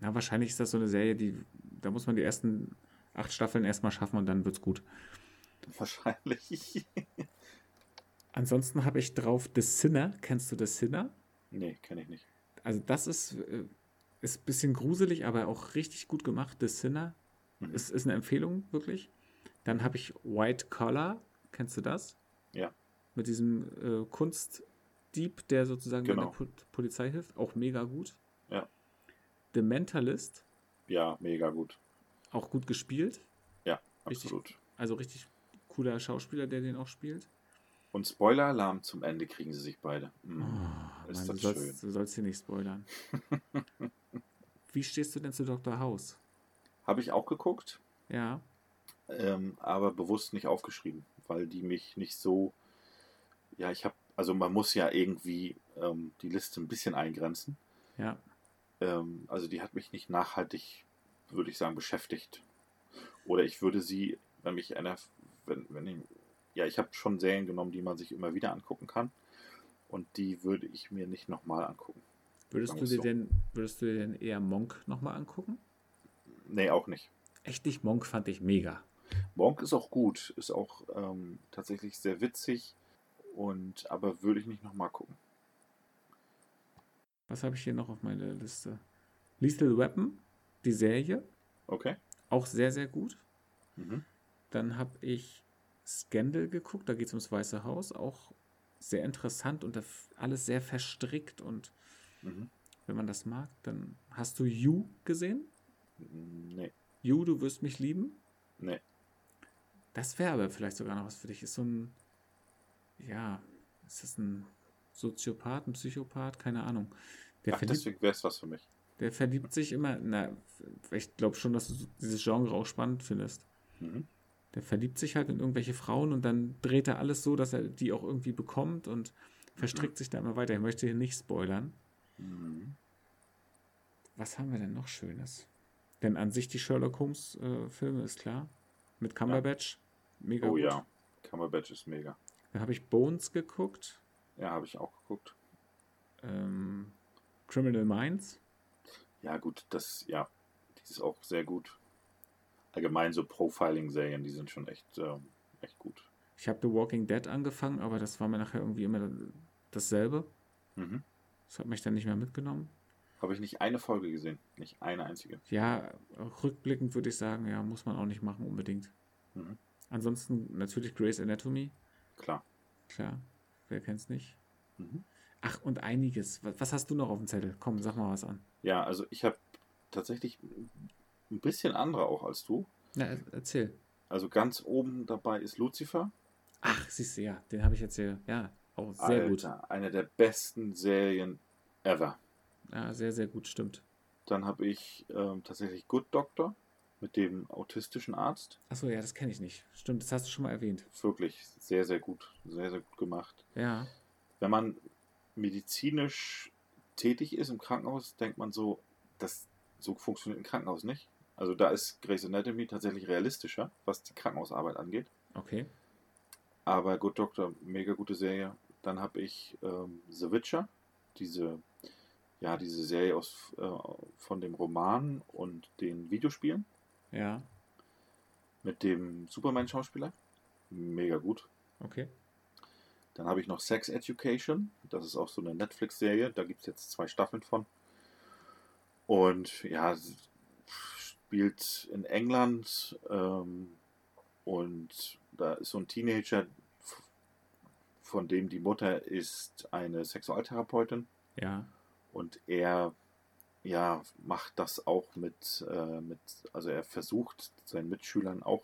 Speaker 2: Na, wahrscheinlich ist das so eine Serie, die, da muss man die ersten acht Staffeln erstmal schaffen und dann wird's gut.
Speaker 1: Wahrscheinlich.
Speaker 2: Ansonsten habe ich drauf The Sinner. Kennst du The Sinner?
Speaker 1: nee, kenne ich nicht.
Speaker 2: Also das ist, äh, ist ein bisschen gruselig, aber auch richtig gut gemacht. The Sinner
Speaker 1: Mhm.
Speaker 2: ist, ist eine Empfehlung, wirklich. Dann habe ich White Collar. Kennst du das?
Speaker 1: Ja.
Speaker 2: Mit diesem äh, Kunstdieb, der sozusagen
Speaker 1: Genau.
Speaker 2: bei der Po- Polizei hilft. Auch mega gut.
Speaker 1: Ja.
Speaker 2: The Mentalist,
Speaker 1: Ja, mega gut.
Speaker 2: auch gut gespielt.
Speaker 1: Ja,
Speaker 2: Richtig.
Speaker 1: absolut.
Speaker 2: Also richtig cooler Schauspieler, der den auch spielt.
Speaker 1: Und Spoiler-Alarm zum Ende kriegen sie sich beide. Mm.
Speaker 2: Oh,
Speaker 1: ist
Speaker 2: Mann, du,
Speaker 1: das
Speaker 2: sollst, du sollst hier nicht spoilern. Wie stehst du denn zu Dr. House?
Speaker 1: Habe ich auch geguckt,
Speaker 2: Ja,
Speaker 1: ähm, aber bewusst nicht aufgeschrieben, weil die mich nicht so. Ja, ich habe. Also man muss ja irgendwie ähm, die Liste ein bisschen eingrenzen.
Speaker 2: ja.
Speaker 1: Ähm, also die hat mich nicht nachhaltig, würde ich sagen, beschäftigt. Oder ich würde sie, wenn mich einer, wenn, wenn ich, ja, ich habe schon Serien genommen, die man sich immer wieder angucken kann. Und die würde ich mir nicht nochmal angucken.
Speaker 2: Würdest du dir
Speaker 1: so.
Speaker 2: denn, würdest du dir denn eher Monk nochmal angucken?
Speaker 1: Nee, auch nicht.
Speaker 2: Echt nicht, Monk fand ich mega.
Speaker 1: Monk ist auch gut, ist auch ähm, tatsächlich sehr witzig. Und aber würde ich nicht nochmal gucken.
Speaker 2: Was habe ich hier noch auf meiner Liste? Lethal Weapon, die Serie,
Speaker 1: Okay.
Speaker 2: auch sehr, sehr gut.
Speaker 1: Mhm.
Speaker 2: Dann habe ich Scandal geguckt, da geht es ums Weiße Haus, auch sehr interessant und alles sehr verstrickt und
Speaker 1: Mhm.
Speaker 2: wenn man das mag, dann hast du You gesehen?
Speaker 1: Nee.
Speaker 2: You, du wirst mich lieben?
Speaker 1: Nee.
Speaker 2: Das wäre aber vielleicht sogar noch was für dich. Ist so ein, ja, ist das ein Soziopath, ein Psychopath? Keine Ahnung. Der,
Speaker 1: Ach,
Speaker 2: verliebt,
Speaker 1: deswegen wäre es was für mich.
Speaker 2: der verliebt sich immer, na, ich glaube schon, dass du dieses Genre auch spannend findest.
Speaker 1: Mhm.
Speaker 2: Der verliebt sich halt in irgendwelche Frauen und dann dreht er alles so, dass er die auch irgendwie bekommt und verstrickt sich da immer weiter. Ich möchte hier nicht spoilern.
Speaker 1: Mhm.
Speaker 2: Was haben wir denn noch Schönes? Denn an sich die Sherlock Holmes äh, ist klar. Mit Cumberbatch. Mega
Speaker 1: Oh
Speaker 2: gut.
Speaker 1: ja, Cumberbatch ist mega.
Speaker 2: Habe ich Bones geguckt.
Speaker 1: Ja, habe ich auch geguckt.
Speaker 2: Ähm, Criminal Minds.
Speaker 1: Ja, gut, das, ja, die ist auch sehr gut. Allgemein so Profiling-Serien, die sind schon echt, ähm, echt gut.
Speaker 2: Ich habe The Walking Dead angefangen, aber das war mir nachher irgendwie immer dasselbe.
Speaker 1: Mhm.
Speaker 2: Das hat mich dann nicht mehr mitgenommen.
Speaker 1: Habe ich nicht eine Folge gesehen, nicht eine einzige.
Speaker 2: Ja, rückblickend würde ich sagen, ja, muss man auch nicht machen unbedingt.
Speaker 1: Mhm.
Speaker 2: Ansonsten natürlich Grey's Anatomy.
Speaker 1: Klar.
Speaker 2: Klar, wer kennt's nicht?
Speaker 1: Mhm.
Speaker 2: Ach, und einiges. Was, hast du noch auf dem Zettel? Komm, sag mal was an.
Speaker 1: Ja, also ich habe tatsächlich ein bisschen andere auch als du.
Speaker 2: Na, er- erzähl.
Speaker 1: Also ganz oben dabei ist Lucifer.
Speaker 2: Ach, siehst du, ja, den habe ich jetzt hier. Ja, auch sehr gut.
Speaker 1: Alter, eine der besten Serien ever.
Speaker 2: Ja, sehr, sehr gut, stimmt.
Speaker 1: Dann habe ich ähm, tatsächlich Good Doctor mit dem autistischen Arzt.
Speaker 2: Achso, ja, das kenne ich nicht. Stimmt, das hast du schon mal erwähnt.
Speaker 1: Wirklich sehr, sehr gut. Sehr, sehr gut gemacht.
Speaker 2: Ja,
Speaker 1: Wenn man medizinisch tätig ist im Krankenhaus, denkt man so, das so funktioniert ein Krankenhaus nicht. Also da ist Grey's Anatomy tatsächlich realistischer, was die Krankenhausarbeit angeht.
Speaker 2: okay.
Speaker 1: Aber Good Doctor, mega gute Serie. Dann habe ich ähm, The Witcher, diese, ja, diese Serie aus, äh, von dem Roman und den Videospielen
Speaker 2: Ja,
Speaker 1: mit dem Superman-Schauspieler. Mega gut.
Speaker 2: okay.
Speaker 1: Dann habe ich noch Sex Education. Das ist auch so eine Netflix-Serie. Da gibt es jetzt zwei Staffeln von. Und ja, spielt in England. Ähm, und da ist so ein Teenager, von dem die Mutter ist eine Sexualtherapeutin.
Speaker 2: Ja,
Speaker 1: Und er ja, macht das auch mit, äh, mit, also er versucht seinen Mitschülern auch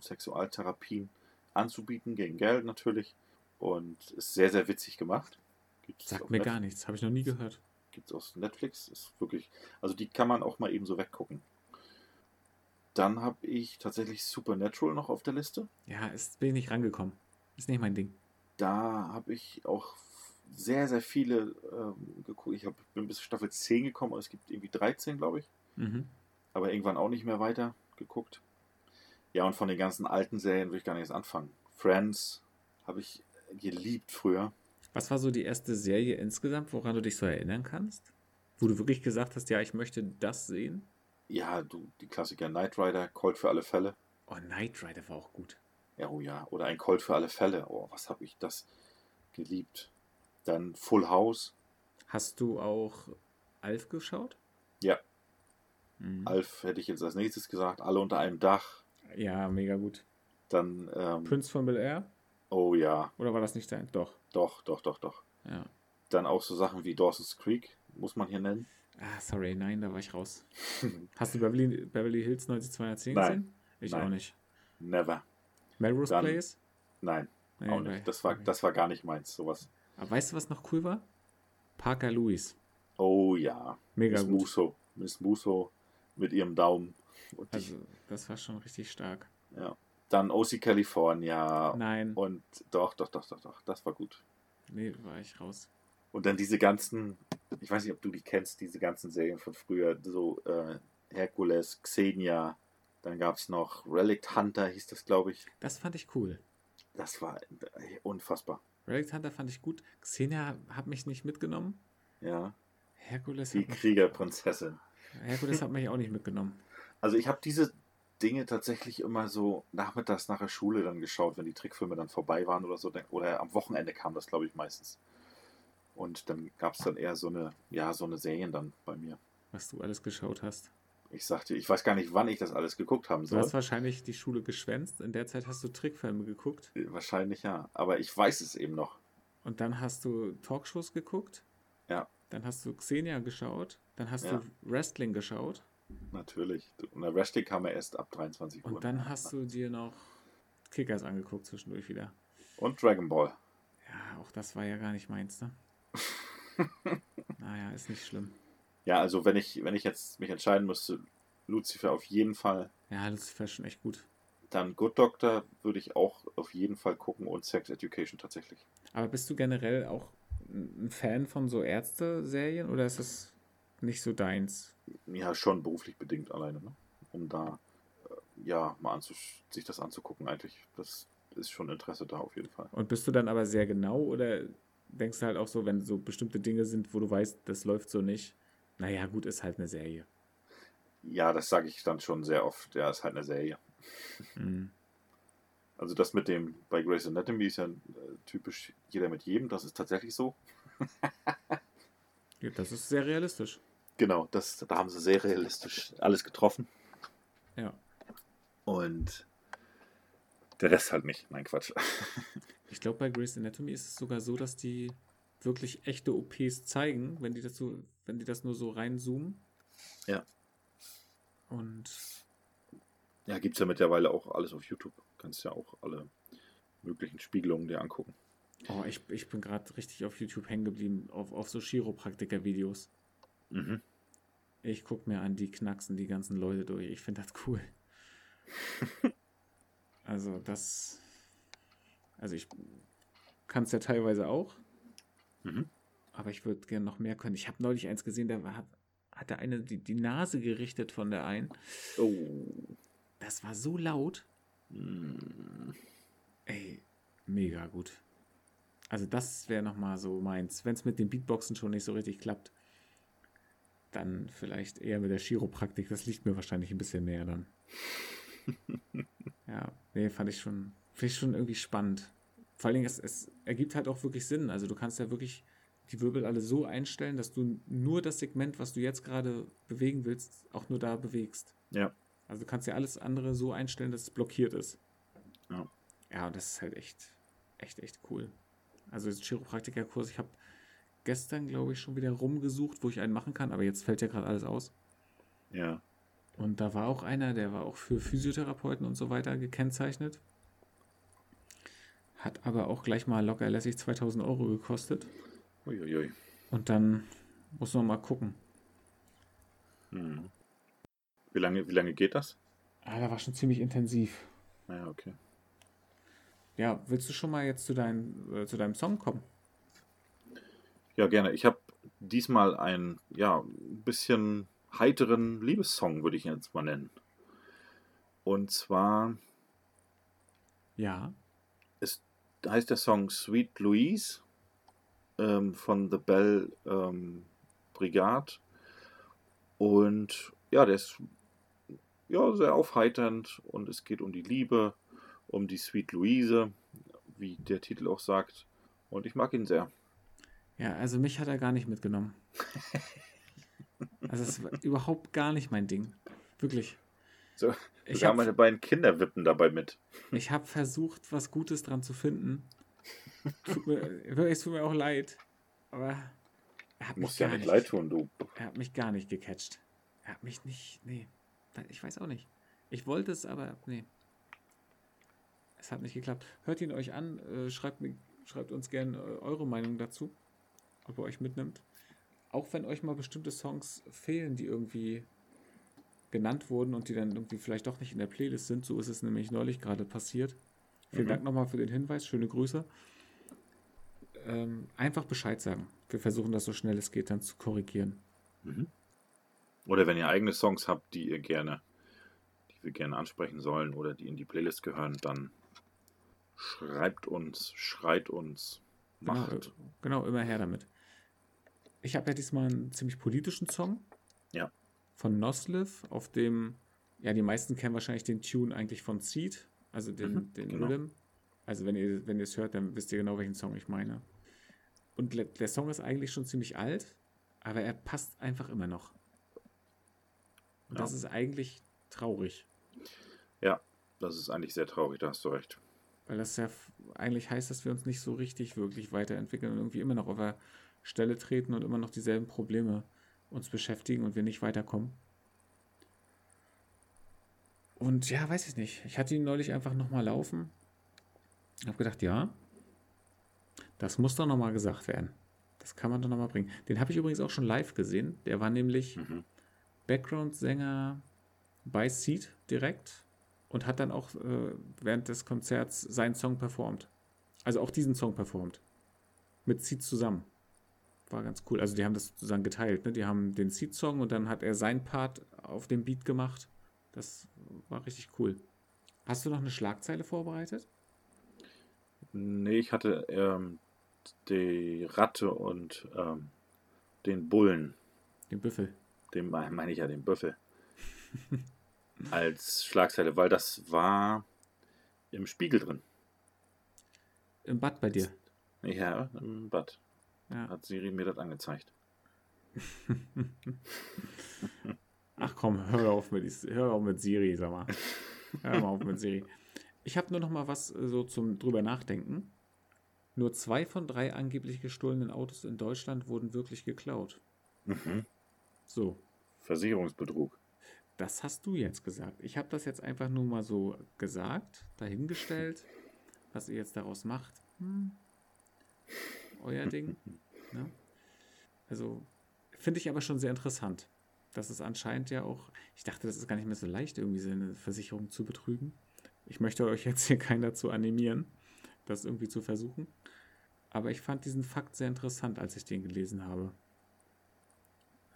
Speaker 1: Sexualtherapien anzubieten, gegen Geld natürlich. Und ist sehr, sehr witzig gemacht. Gibt's
Speaker 2: sagt mir
Speaker 1: Net-
Speaker 2: gar nichts. Habe ich noch nie gehört.
Speaker 1: Gibt's aus Netflix. Ist wirklich, also die kann man auch mal eben so weggucken. Dann habe ich tatsächlich Supernatural noch auf der Liste.
Speaker 2: Ja, ist, bin ich nicht rangekommen. Ist nicht mein Ding.
Speaker 1: Da habe ich auch sehr, sehr viele ähm, geguckt. Ich hab, bin bis Staffel 10 gekommen und es gibt irgendwie 13, glaube ich.
Speaker 2: Mhm.
Speaker 1: aber irgendwann auch nicht mehr weiter geguckt. Ja, und von den ganzen alten Serien will ich gar nicht erst anfangen. Friends habe ich geliebt früher.
Speaker 2: Was war so die erste Serie insgesamt, woran du dich so erinnern kannst? Wo du wirklich gesagt hast, ja, ich möchte das sehen?
Speaker 1: Ja, du, die Klassiker Knight Rider, Colt für alle Fälle.
Speaker 2: Oh, Knight Rider war auch gut.
Speaker 1: Ja, oh ja, oder ein Colt für alle Fälle. Oh, was habe ich das geliebt. Dann Full House.
Speaker 2: Hast du auch Alf geschaut?
Speaker 1: Ja.
Speaker 2: Mhm.
Speaker 1: Alf hätte ich jetzt als nächstes gesagt. Alle unter einem Dach.
Speaker 2: Ja, mega gut.
Speaker 1: Dann, ähm,
Speaker 2: Prince von Bel Air?
Speaker 1: Oh ja.
Speaker 2: Oder war das nicht dein? Doch.
Speaker 1: Doch, doch, doch, doch.
Speaker 2: Ja.
Speaker 1: Dann auch so Sachen wie Dawson's Creek, muss man hier nennen.
Speaker 2: Ah, sorry, nein, da war ich raus. Hast du Beverly, Beverly Hills 90210
Speaker 1: Nein.
Speaker 2: gesehen? Ich
Speaker 1: Nein.
Speaker 2: auch nicht.
Speaker 1: Never.
Speaker 2: Melrose
Speaker 1: Dann-
Speaker 2: Place?
Speaker 1: Nein,
Speaker 2: Nee,
Speaker 1: auch nicht. Das war, das war gar nicht meins, sowas.
Speaker 2: Aber weißt du, was noch cool war? Parker Lewis.
Speaker 1: Oh ja.
Speaker 2: Mega
Speaker 1: Miss
Speaker 2: gut.
Speaker 1: Musso. Miss Musso mit ihrem Daumen. Und
Speaker 2: Also, das war schon richtig stark.
Speaker 1: ja. Dann OC California.
Speaker 2: Nein,
Speaker 1: Und doch, doch, doch, doch, doch. Das war gut.
Speaker 2: nee, war ich raus.
Speaker 1: Und dann diese ganzen, ich weiß nicht, ob du die kennst, diese ganzen Serien von früher, so äh, Hercules, Xenia, dann gab es noch Relic Hunter, hieß das, glaube ich.
Speaker 2: Das fand ich cool.
Speaker 1: Das war äh, unfassbar.
Speaker 2: Relic Hunter fand ich gut. Xenia hat mich nicht mitgenommen.
Speaker 1: Ja,
Speaker 2: Herkules
Speaker 1: die Kriegerprinzessin.
Speaker 2: Herkules hat mich auch nicht mitgenommen.
Speaker 1: Also ich habe diese Dinge tatsächlich immer so nachmittags nach der Schule dann geschaut, wenn die Trickfilme dann vorbei waren oder so. Oder am Wochenende kam das, glaube ich, meistens. Und dann gab es dann eher so eine, ja, so eine Serien dann bei mir.
Speaker 2: Was du alles geschaut hast.
Speaker 1: Ich sagte, ich weiß gar nicht, wann ich das alles geguckt haben
Speaker 2: Du
Speaker 1: soll.
Speaker 2: hast wahrscheinlich die Schule geschwänzt. In der Zeit hast du Trickfilme geguckt.
Speaker 1: Wahrscheinlich ja. Aber ich weiß es eben noch.
Speaker 2: Und dann hast du Talkshows geguckt.
Speaker 1: Ja.
Speaker 2: Dann hast du Xenia geschaut. Dann hast
Speaker 1: Ja.
Speaker 2: du Wrestling geschaut.
Speaker 1: Natürlich. Und der Wrestling kam ja erst ab 23 Uhr.
Speaker 2: Und dann hast du dir noch Kickers angeguckt zwischendurch wieder.
Speaker 1: Und Dragon Ball.
Speaker 2: Ja, auch das war ja gar nicht meins, ne? naja, ist nicht schlimm.
Speaker 1: Ja, also wenn ich, wenn ich jetzt mich entscheiden müsste, Lucifer auf jeden Fall.
Speaker 2: Ja, Lucifer ist schon echt gut.
Speaker 1: Dann Good Doctor würde ich auch auf jeden Fall gucken und Sex Education tatsächlich.
Speaker 2: Aber bist du generell auch ein Fan von so Ärzte-Serien oder ist das nicht so deins?
Speaker 1: Ja, schon beruflich bedingt alleine, ne? Um da äh, ja mal sich das anzugucken eigentlich. Das ist schon Interesse da auf jeden Fall.
Speaker 2: Und bist du dann aber sehr genau oder denkst du halt auch so, wenn so bestimmte Dinge sind, wo du weißt, das läuft so nicht? Naja, gut, ist halt eine Serie.
Speaker 1: Ja, das sage ich dann schon sehr oft. Ja, ist halt eine Serie.
Speaker 2: Mhm.
Speaker 1: Also das mit dem bei Grey's Anatomy ist ja äh, typisch jeder mit jedem. Das ist tatsächlich so.
Speaker 2: Ja, das ist sehr realistisch.
Speaker 1: Genau, das, da haben sie sehr realistisch alles getroffen.
Speaker 2: Ja.
Speaker 1: Und der Rest halt nicht. Nein, Quatsch.
Speaker 2: Ich glaube, bei Grey's Anatomy ist es sogar so, dass die wirklich echte OPs zeigen, wenn die das so, wenn die das nur so reinzoomen.
Speaker 1: Ja.
Speaker 2: Und
Speaker 1: Ja, gibt es ja mittlerweile auch alles auf YouTube. Kannst ja auch alle möglichen Spiegelungen dir angucken.
Speaker 2: oh, ich, ich bin gerade richtig auf YouTube hängen geblieben, auf, auf so Chiropraktiker-Videos.
Speaker 1: Mhm.
Speaker 2: Ich gucke mir an, die knacksen die ganzen Leute durch. Ich finde das cool. also das. Also ich kann es ja teilweise auch,
Speaker 1: Mhm.
Speaker 2: aber ich würde gerne noch mehr können. Ich habe neulich eins gesehen, da war, der eine die, die Nase gerichtet von der einen.
Speaker 1: Oh.
Speaker 2: Das war so laut.
Speaker 1: Mm.
Speaker 2: Ey, mega gut. Also das wäre nochmal so meins. Wenn es mit dem Beatboxen schon nicht so richtig klappt, dann vielleicht eher mit der Chiropraktik. Das liegt mir wahrscheinlich ein bisschen näher dann. ja, nee, fand ich schon, finde ich schon irgendwie spannend. Vor allen Dingen, es, es ergibt halt auch wirklich Sinn. Also du kannst ja wirklich die Wirbel alle so einstellen, dass du nur das Segment, was du jetzt gerade bewegen willst, auch nur da bewegst.
Speaker 1: Ja.
Speaker 2: Also du kannst ja alles andere so einstellen, dass es blockiert ist.
Speaker 1: Ja.
Speaker 2: Ja, und das ist halt echt, echt, echt cool. Also das Chiropraktikerkurs, ich habe gestern, glaube ich, schon wieder rumgesucht, wo ich einen machen kann, aber jetzt fällt ja gerade alles aus.
Speaker 1: Ja.
Speaker 2: Und da war auch einer, der war auch für Physiotherapeuten und so weiter gekennzeichnet. Hat aber auch gleich mal locker lässig 2000 Euro gekostet.
Speaker 1: Uiuiui.
Speaker 2: Und dann muss man mal gucken.
Speaker 1: Mhm. Wie lange, wie lange geht das?
Speaker 2: Ah, der war schon ziemlich intensiv.
Speaker 1: Ja, okay.
Speaker 2: Ja, willst du schon mal jetzt zu, dein, äh, zu deinem Song kommen?
Speaker 1: Ja, gerne. Ich habe diesmal einen, ja, ein bisschen heiteren Liebessong, würde ich ihn jetzt mal nennen. Und zwar
Speaker 2: Ja.
Speaker 1: Ist, heißt der Song Sweet Louise ähm, von The Bell ähm, Brigade. Und ja, der ist ja, sehr aufheiternd und es geht um die Liebe, um die Sweet Louise, wie der Titel auch sagt. Und ich mag ihn sehr.
Speaker 2: Ja, also mich hat er gar nicht mitgenommen. Also es war überhaupt gar nicht mein Ding. Wirklich.
Speaker 1: So, ich habe meine beiden Kinder wippen dabei mit.
Speaker 2: Ich habe versucht, was Gutes dran zu finden. Tut mir, es tut mir auch leid. Aber er hat Muss mich ja nicht leid tun, du. Er hat mich gar nicht gecatcht. Er hat mich nicht. Nee. Ich weiß auch nicht. Ich wollte es, aber nee. Es hat nicht geklappt. Hört ihn euch an. Äh, schreibt, schreibt uns gerne äh, eure Meinung dazu. Ob er euch mitnimmt. Auch wenn euch mal bestimmte Songs fehlen, die irgendwie genannt wurden und die dann irgendwie vielleicht doch nicht in der Playlist sind. So ist es nämlich neulich gerade passiert. Vielen mhm. Dank nochmal für den Hinweis. Schöne Grüße. Ähm, einfach Bescheid sagen. Wir versuchen das so schnell es geht dann zu korrigieren.
Speaker 1: Mhm. Oder wenn ihr eigene Songs habt, die ihr gerne, die wir gerne ansprechen sollen oder die in die Playlist gehören, dann schreibt uns, schreit uns,
Speaker 2: genau, macht. Genau, genau immer her damit. Ich habe ja diesmal einen ziemlich politischen Song.
Speaker 1: Ja.
Speaker 2: Von Nosliv, auf dem, ja, die meisten kennen wahrscheinlich den Tune eigentlich von Seed, also den, mhm, den genau. Rhythm. Also wenn ihr, wenn ihr es hört, dann wisst ihr genau, welchen Song ich meine. Und der Song ist eigentlich schon ziemlich alt, aber er passt einfach immer noch. Und ja. das ist eigentlich traurig.
Speaker 1: Ja, das ist eigentlich sehr traurig, da hast du recht.
Speaker 2: Weil das ja eigentlich heißt, dass wir uns nicht so richtig wirklich weiterentwickeln und irgendwie immer noch auf der Stelle treten und immer noch dieselben Probleme uns beschäftigen und wir nicht weiterkommen. Und ja, weiß ich nicht. Ich hatte ihn neulich einfach nochmal laufen. Ich habe gedacht, ja, das muss doch nochmal gesagt werden. Das kann man doch nochmal bringen. Den habe ich übrigens auch schon live gesehen. Der war nämlich mhm. Background-Sänger bei Seed direkt und hat dann auch äh, während des Konzerts seinen Song performt. Also auch diesen Song performt. Mit Seed zusammen. War ganz cool. Also die haben das sozusagen geteilt. Ne? Die haben den Seed-Song und dann hat er seinen Part auf dem Beat gemacht. Das war richtig cool. Hast du noch eine Schlagzeile vorbereitet?
Speaker 1: Nee, ich hatte ähm, die Ratte und ähm, den Bullen.
Speaker 2: Den Büffel.
Speaker 1: Den meine ich ja, den Büffel. als Schlagzeile, weil das war im Spiegel drin.
Speaker 2: Im Bad bei dir?
Speaker 1: Ja, im Bad. Ja. Hat Siri mir das angezeigt.
Speaker 2: Ach komm, hör auf mit, hör auf mit Siri, sag mal. Hör mal auf mit Siri. Ich habe nur noch mal was äh, so zum drüber nachdenken. Nur zwei von drei angeblich gestohlenen Autos in Deutschland wurden wirklich geklaut. Mhm.
Speaker 1: So. Versicherungsbetrug.
Speaker 2: Das hast du jetzt gesagt. Ich habe das jetzt einfach nur mal so gesagt, dahingestellt. Was ihr jetzt daraus macht, hm. Euer Ding. Ne? Also finde ich aber schon sehr interessant. dass es anscheinend ja auch, ich dachte, das ist gar nicht mehr so leicht, irgendwie seine Versicherung zu betrügen. Ich möchte euch jetzt hier keinen dazu animieren, das irgendwie zu versuchen. Aber ich fand diesen Fakt sehr interessant, als ich den gelesen habe.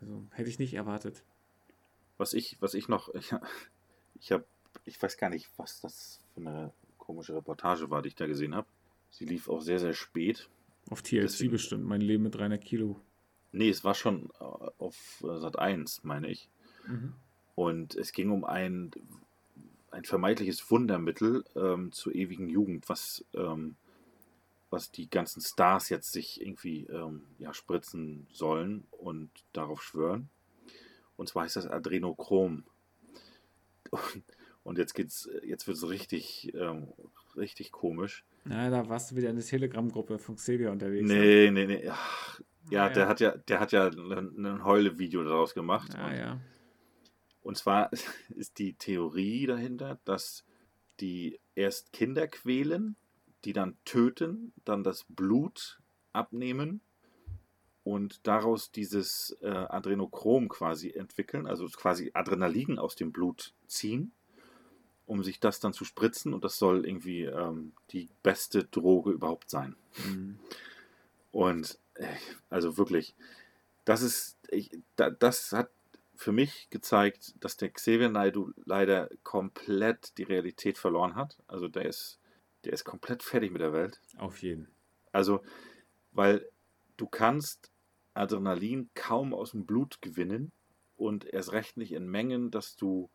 Speaker 2: Also hätte ich nicht erwartet.
Speaker 1: Was ich, was ich noch, ich, ich habe, ich weiß gar nicht, was das für eine komische Reportage war, die ich da gesehen habe. Sie lief auch sehr, sehr spät.
Speaker 2: Auf TLC Deswegen, bestimmt, mein Leben mit 300 Kilo.
Speaker 1: Nee, es war schon äh, auf äh, Sat 1, meine ich. Mhm. Und es ging um ein, ein vermeintliches Wundermittel ähm, zur ewigen Jugend, was ähm, was die ganzen Stars jetzt sich irgendwie ähm, ja, spritzen sollen und darauf schwören. Und zwar heißt das Adrenochrom. Und, und jetzt geht's, jetzt wird es richtig, ähm, richtig komisch.
Speaker 2: Na, da warst du wieder in der Telegram-Gruppe von Xavier unterwegs.
Speaker 1: Nee, ne? nee, nee. Ach, ja, ah, der hat ja, der hat ja ein Heule-Video daraus gemacht.
Speaker 2: Ah, und, ja.
Speaker 1: und zwar ist die Theorie dahinter, dass die erst Kinder quälen die dann töten, dann das Blut abnehmen und daraus dieses äh, Adrenochrom quasi entwickeln, also quasi Adrenalin aus dem Blut ziehen, um sich das dann zu spritzen und das soll irgendwie ähm, die beste Droge überhaupt sein. Mhm. Und äh, also wirklich, das ist, ich, da, das hat für mich gezeigt, dass der Xavier Naidu leider komplett die Realität verloren hat. Also der ist der ist komplett fertig mit der Welt.
Speaker 2: Auf jeden.
Speaker 1: Also, weil du kannst Adrenalin kaum aus dem Blut gewinnen und erst recht nicht in Mengen, dass du,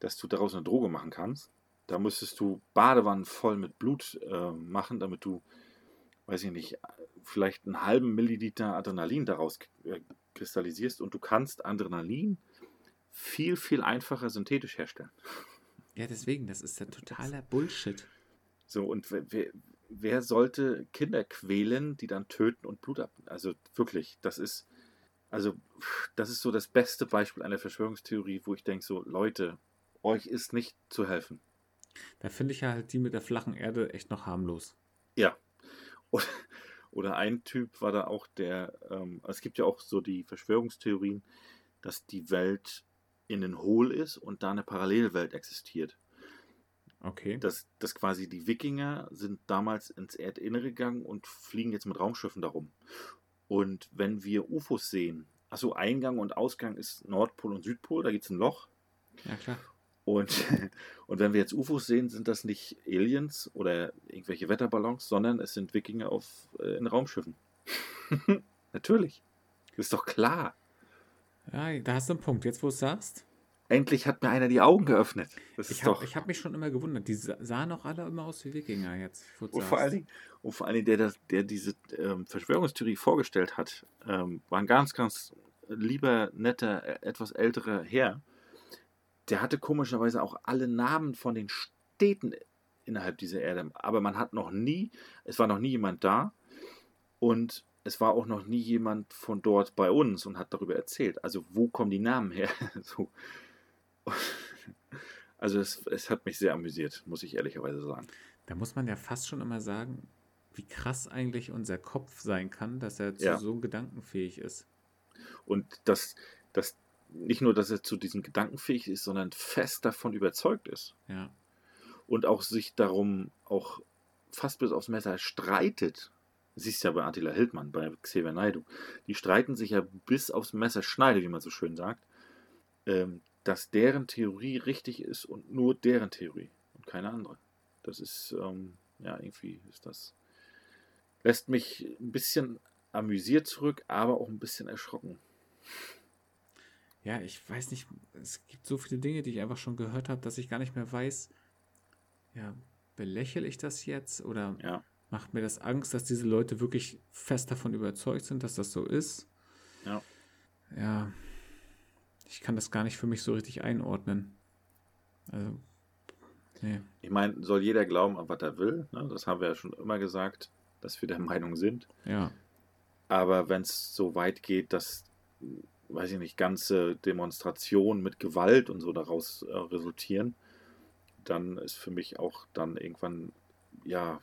Speaker 1: dass du daraus eine Droge machen kannst. Da müsstest du Badewannen voll mit Blut äh, machen, damit du, weiß ich nicht, vielleicht einen halben Milliliter Adrenalin daraus äh, kristallisierst und du kannst Adrenalin viel, viel einfacher synthetisch herstellen.
Speaker 2: Ja, deswegen, das ist ja totaler Bullshit.
Speaker 1: So, und wer, wer sollte Kinder quälen, die dann töten und Blut ab? Also wirklich, das ist, also, das ist so das beste Beispiel einer Verschwörungstheorie, wo ich denke, so, Leute, euch ist nicht zu helfen.
Speaker 2: Da finde ich ja halt die mit der flachen Erde echt noch harmlos.
Speaker 1: Ja. Oder, oder ein Typ war da auch der, ähm, es gibt ja auch so die Verschwörungstheorien, dass die Welt innen hohl ist und da eine Parallelwelt existiert.
Speaker 2: Okay.
Speaker 1: Dass, dass quasi die Wikinger sind damals ins Erdinnere gegangen und fliegen jetzt mit Raumschiffen darum. Und wenn wir UFOs sehen, also Eingang und Ausgang ist Nordpol und Südpol, da gibt es ein Loch.
Speaker 2: Ja, klar.
Speaker 1: Und, und wenn wir jetzt UFOs sehen, sind das nicht Aliens oder irgendwelche Wetterballons, sondern es sind Wikinger auf, äh, in Raumschiffen. Natürlich. Ist doch klar.
Speaker 2: Ja, da hast du einen Punkt. Jetzt, wo du es sagst.
Speaker 1: Endlich hat mir einer die Augen geöffnet. Das
Speaker 2: ich habe hab mich schon immer gewundert. Die sa- sahen auch alle immer aus wie Wikinger jetzt.
Speaker 1: Und vor allen. Dingen, und vor allen Dingen der, das- der diese ähm, Verschwörungstheorie vorgestellt hat, ähm, war ein ganz, ganz lieber, netter, äh, etwas älterer Herr. Der hatte komischerweise auch alle Namen von den Städten innerhalb dieser Erde. Aber man hat noch nie, es war noch nie jemand da und es war auch noch nie jemand von dort bei uns und hat darüber erzählt. Also wo kommen die Namen her? so. Also es, es hat mich sehr amüsiert, muss ich ehrlicherweise sagen.
Speaker 2: Da muss man ja fast schon immer sagen, wie krass eigentlich unser Kopf sein kann, dass er zu
Speaker 1: Ja.
Speaker 2: so gedankenfähig ist.
Speaker 1: Und dass, dass nicht nur, dass er zu diesem Gedanken fähig ist, sondern fest davon überzeugt ist.
Speaker 2: Ja.
Speaker 1: Und auch sich darum auch fast bis aufs Messer streitet. Siehst ja bei Attila Hildmann, bei Xavier Naidoo. Die streiten sich ja bis aufs Messer schneide, wie man so schön sagt. Ähm, dass deren Theorie richtig ist und nur deren Theorie und keine andere. Das ist, ähm, ja, irgendwie ist das. Lässt mich ein bisschen amüsiert zurück, aber auch ein bisschen erschrocken.
Speaker 2: Ja, ich weiß nicht, es gibt so viele Dinge, die ich einfach schon gehört habe, dass ich gar nicht mehr weiß, ja, belächle ich das jetzt oder
Speaker 1: Ja.
Speaker 2: macht mir das Angst, dass diese Leute wirklich fest davon überzeugt sind, dass das so ist?
Speaker 1: Ja.
Speaker 2: Ja, ich kann das gar nicht für mich so richtig einordnen. Also, nee.
Speaker 1: Ich meine, soll jeder glauben, an was er will. Ne? Das haben wir ja schon immer gesagt, dass wir der Meinung sind.
Speaker 2: Ja,
Speaker 1: Aber wenn es so weit geht, dass, weiß ich nicht, ganze Demonstrationen mit Gewalt und so daraus äh, resultieren, dann ist für mich auch dann irgendwann, ja,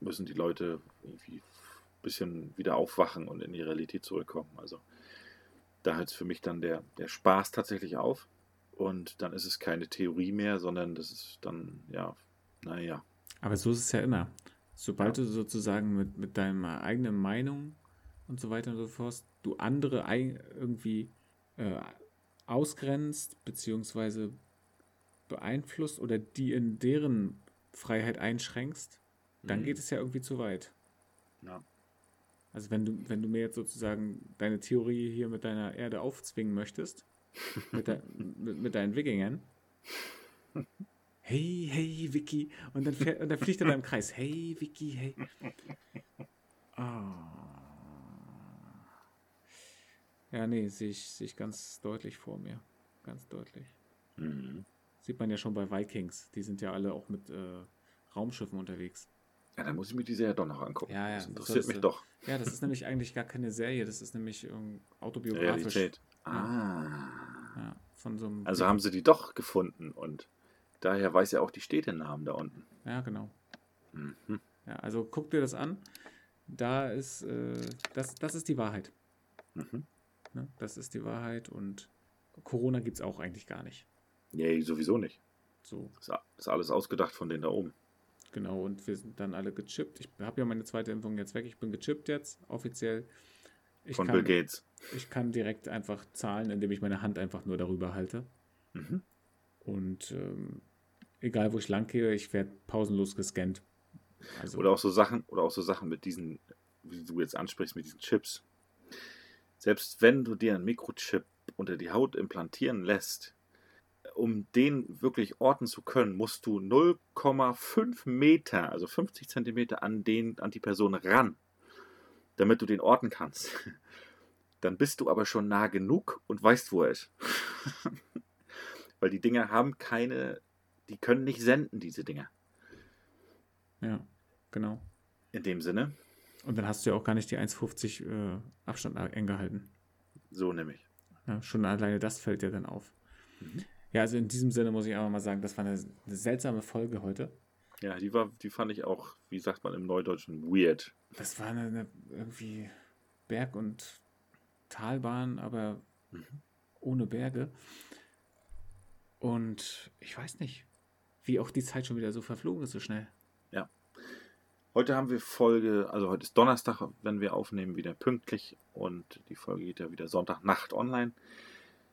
Speaker 1: müssen die Leute irgendwie ein bisschen wieder aufwachen und in die Realität zurückkommen. Also da hört es für mich dann der, der Spaß tatsächlich auf. Und dann ist es keine Theorie mehr, sondern das ist dann, ja, naja.
Speaker 2: aber so ist es ja immer. Sobald du sozusagen mit, mit deiner eigenen Meinung und so weiter und so fort, du andere irgendwie äh, ausgrenzt, beziehungsweise beeinflusst oder die in deren Freiheit einschränkst, dann
Speaker 1: Mhm.
Speaker 2: geht es ja irgendwie zu weit.
Speaker 1: Ja.
Speaker 2: Also wenn du, wenn du mir jetzt sozusagen deine Theorie hier mit deiner Erde aufzwingen möchtest, mit, de, mit, mit deinen Wikingern, hey, hey, Vicky, und dann, fährt, und dann fliegt er da im Kreis, hey, Vicky, hey. Ah. Ja, nee, sehe ich, sehe ich ganz deutlich vor mir. Ganz deutlich.
Speaker 1: Mhm.
Speaker 2: Sieht man ja schon bei Vikings. Die sind ja alle auch mit äh, Raumschiffen unterwegs.
Speaker 1: Ja, dann muss ich mir die Serie doch noch angucken.
Speaker 2: Ja, ja,
Speaker 1: das
Speaker 2: das
Speaker 1: interessiert
Speaker 2: solltest
Speaker 1: mich
Speaker 2: du-
Speaker 1: doch.
Speaker 2: Ja, das ist nämlich eigentlich gar keine Serie, das ist nämlich ähm, autobiografisch.
Speaker 1: Realität. Ah.
Speaker 2: Ja, von so einem.
Speaker 1: Also haben sie die doch gefunden und daher weiß er auch die Städtenamen da unten.
Speaker 2: Ja, genau.
Speaker 1: Mhm.
Speaker 2: Ja, also guck dir das an. Da ist, äh, das, das ist die Wahrheit.
Speaker 1: Mhm.
Speaker 2: Ne? Das ist die Wahrheit und Corona gibt es auch eigentlich gar nicht.
Speaker 1: Nee, sowieso nicht.
Speaker 2: So,
Speaker 1: Das ist alles ausgedacht von denen da oben.
Speaker 2: genau. Und wir sind dann alle gechippt. Ich habe ja meine zweite Impfung jetzt weg. Ich bin gechippt jetzt, offiziell. Ich
Speaker 1: Von
Speaker 2: kann,
Speaker 1: Bill Gates.
Speaker 2: Ich kann direkt einfach zahlen, indem ich meine Hand einfach nur darüber halte.
Speaker 1: Mhm.
Speaker 2: Und ähm, egal wo ich lang gehe, ich werde pausenlos gescannt. Also,
Speaker 1: Oder auch so Sachen, oder auch so Sachen mit diesen, wie du jetzt ansprichst, mit diesen Chips. Selbst wenn du dir einen Mikrochip unter die Haut implantieren lässt, um den wirklich orten zu können, musst du 0,5 Meter, also 50 Zentimeter an, den, an die Person ran, damit du den orten kannst. dann bist du aber schon nah genug und weißt, wo er ist. Weil die Dinger haben keine, die können nicht senden, diese Dinger.
Speaker 2: Ja, genau.
Speaker 1: In dem Sinne.
Speaker 2: Und dann hast du ja auch gar nicht die 1,50 äh, Abstand eng gehalten.
Speaker 1: So nämlich.
Speaker 2: Ja, schon alleine das fällt dir dann auf. Mhm. Ja, also in diesem Sinne muss ich einfach mal sagen, das war eine, eine, seltsame Folge heute.
Speaker 1: Ja, die war, die fand ich auch, wie sagt man im Neudeutschen, weird.
Speaker 2: Das war eine, eine irgendwie Berg- und Talbahn, aber mhm. ohne Berge. Und ich weiß nicht, wie auch die Zeit schon wieder so verflogen ist, so schnell.
Speaker 1: Heute haben wir Folge, also heute ist Donnerstag, wenn wir aufnehmen, wieder pünktlich und die Folge geht ja wieder Sonntagnacht online.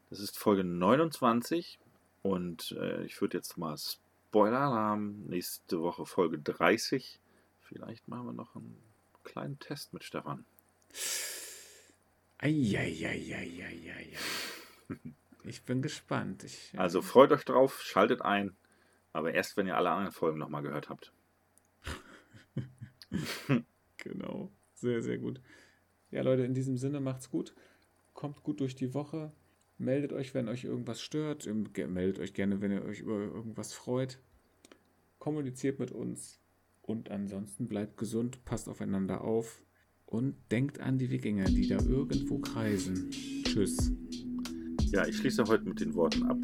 Speaker 1: Das ist Folge 29 und äh, ich würde jetzt mal Spoiler-Alarm, nächste Woche Folge 30. Vielleicht machen wir noch einen kleinen Test mit Stefan.
Speaker 2: Eieieiei. Ich bin gespannt. Ich,
Speaker 1: äh, also freut euch drauf, schaltet ein, aber erst wenn ihr alle anderen Folgen nochmal gehört habt.
Speaker 2: genau. Sehr, sehr gut. Ja, Leute, in diesem Sinne macht's gut. Kommt gut durch die Woche. Meldet euch, wenn euch irgendwas stört. Meldet euch gerne, wenn ihr euch über irgendwas freut. Kommuniziert mit uns. Und ansonsten bleibt gesund, passt aufeinander auf und denkt an die Wikinger, die da irgendwo kreisen. Tschüss.
Speaker 1: Ja, ich schließe heute mit den Worten ab.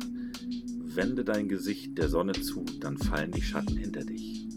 Speaker 1: Wende dein Gesicht der Sonne zu, dann fallen die Schatten hinter dich.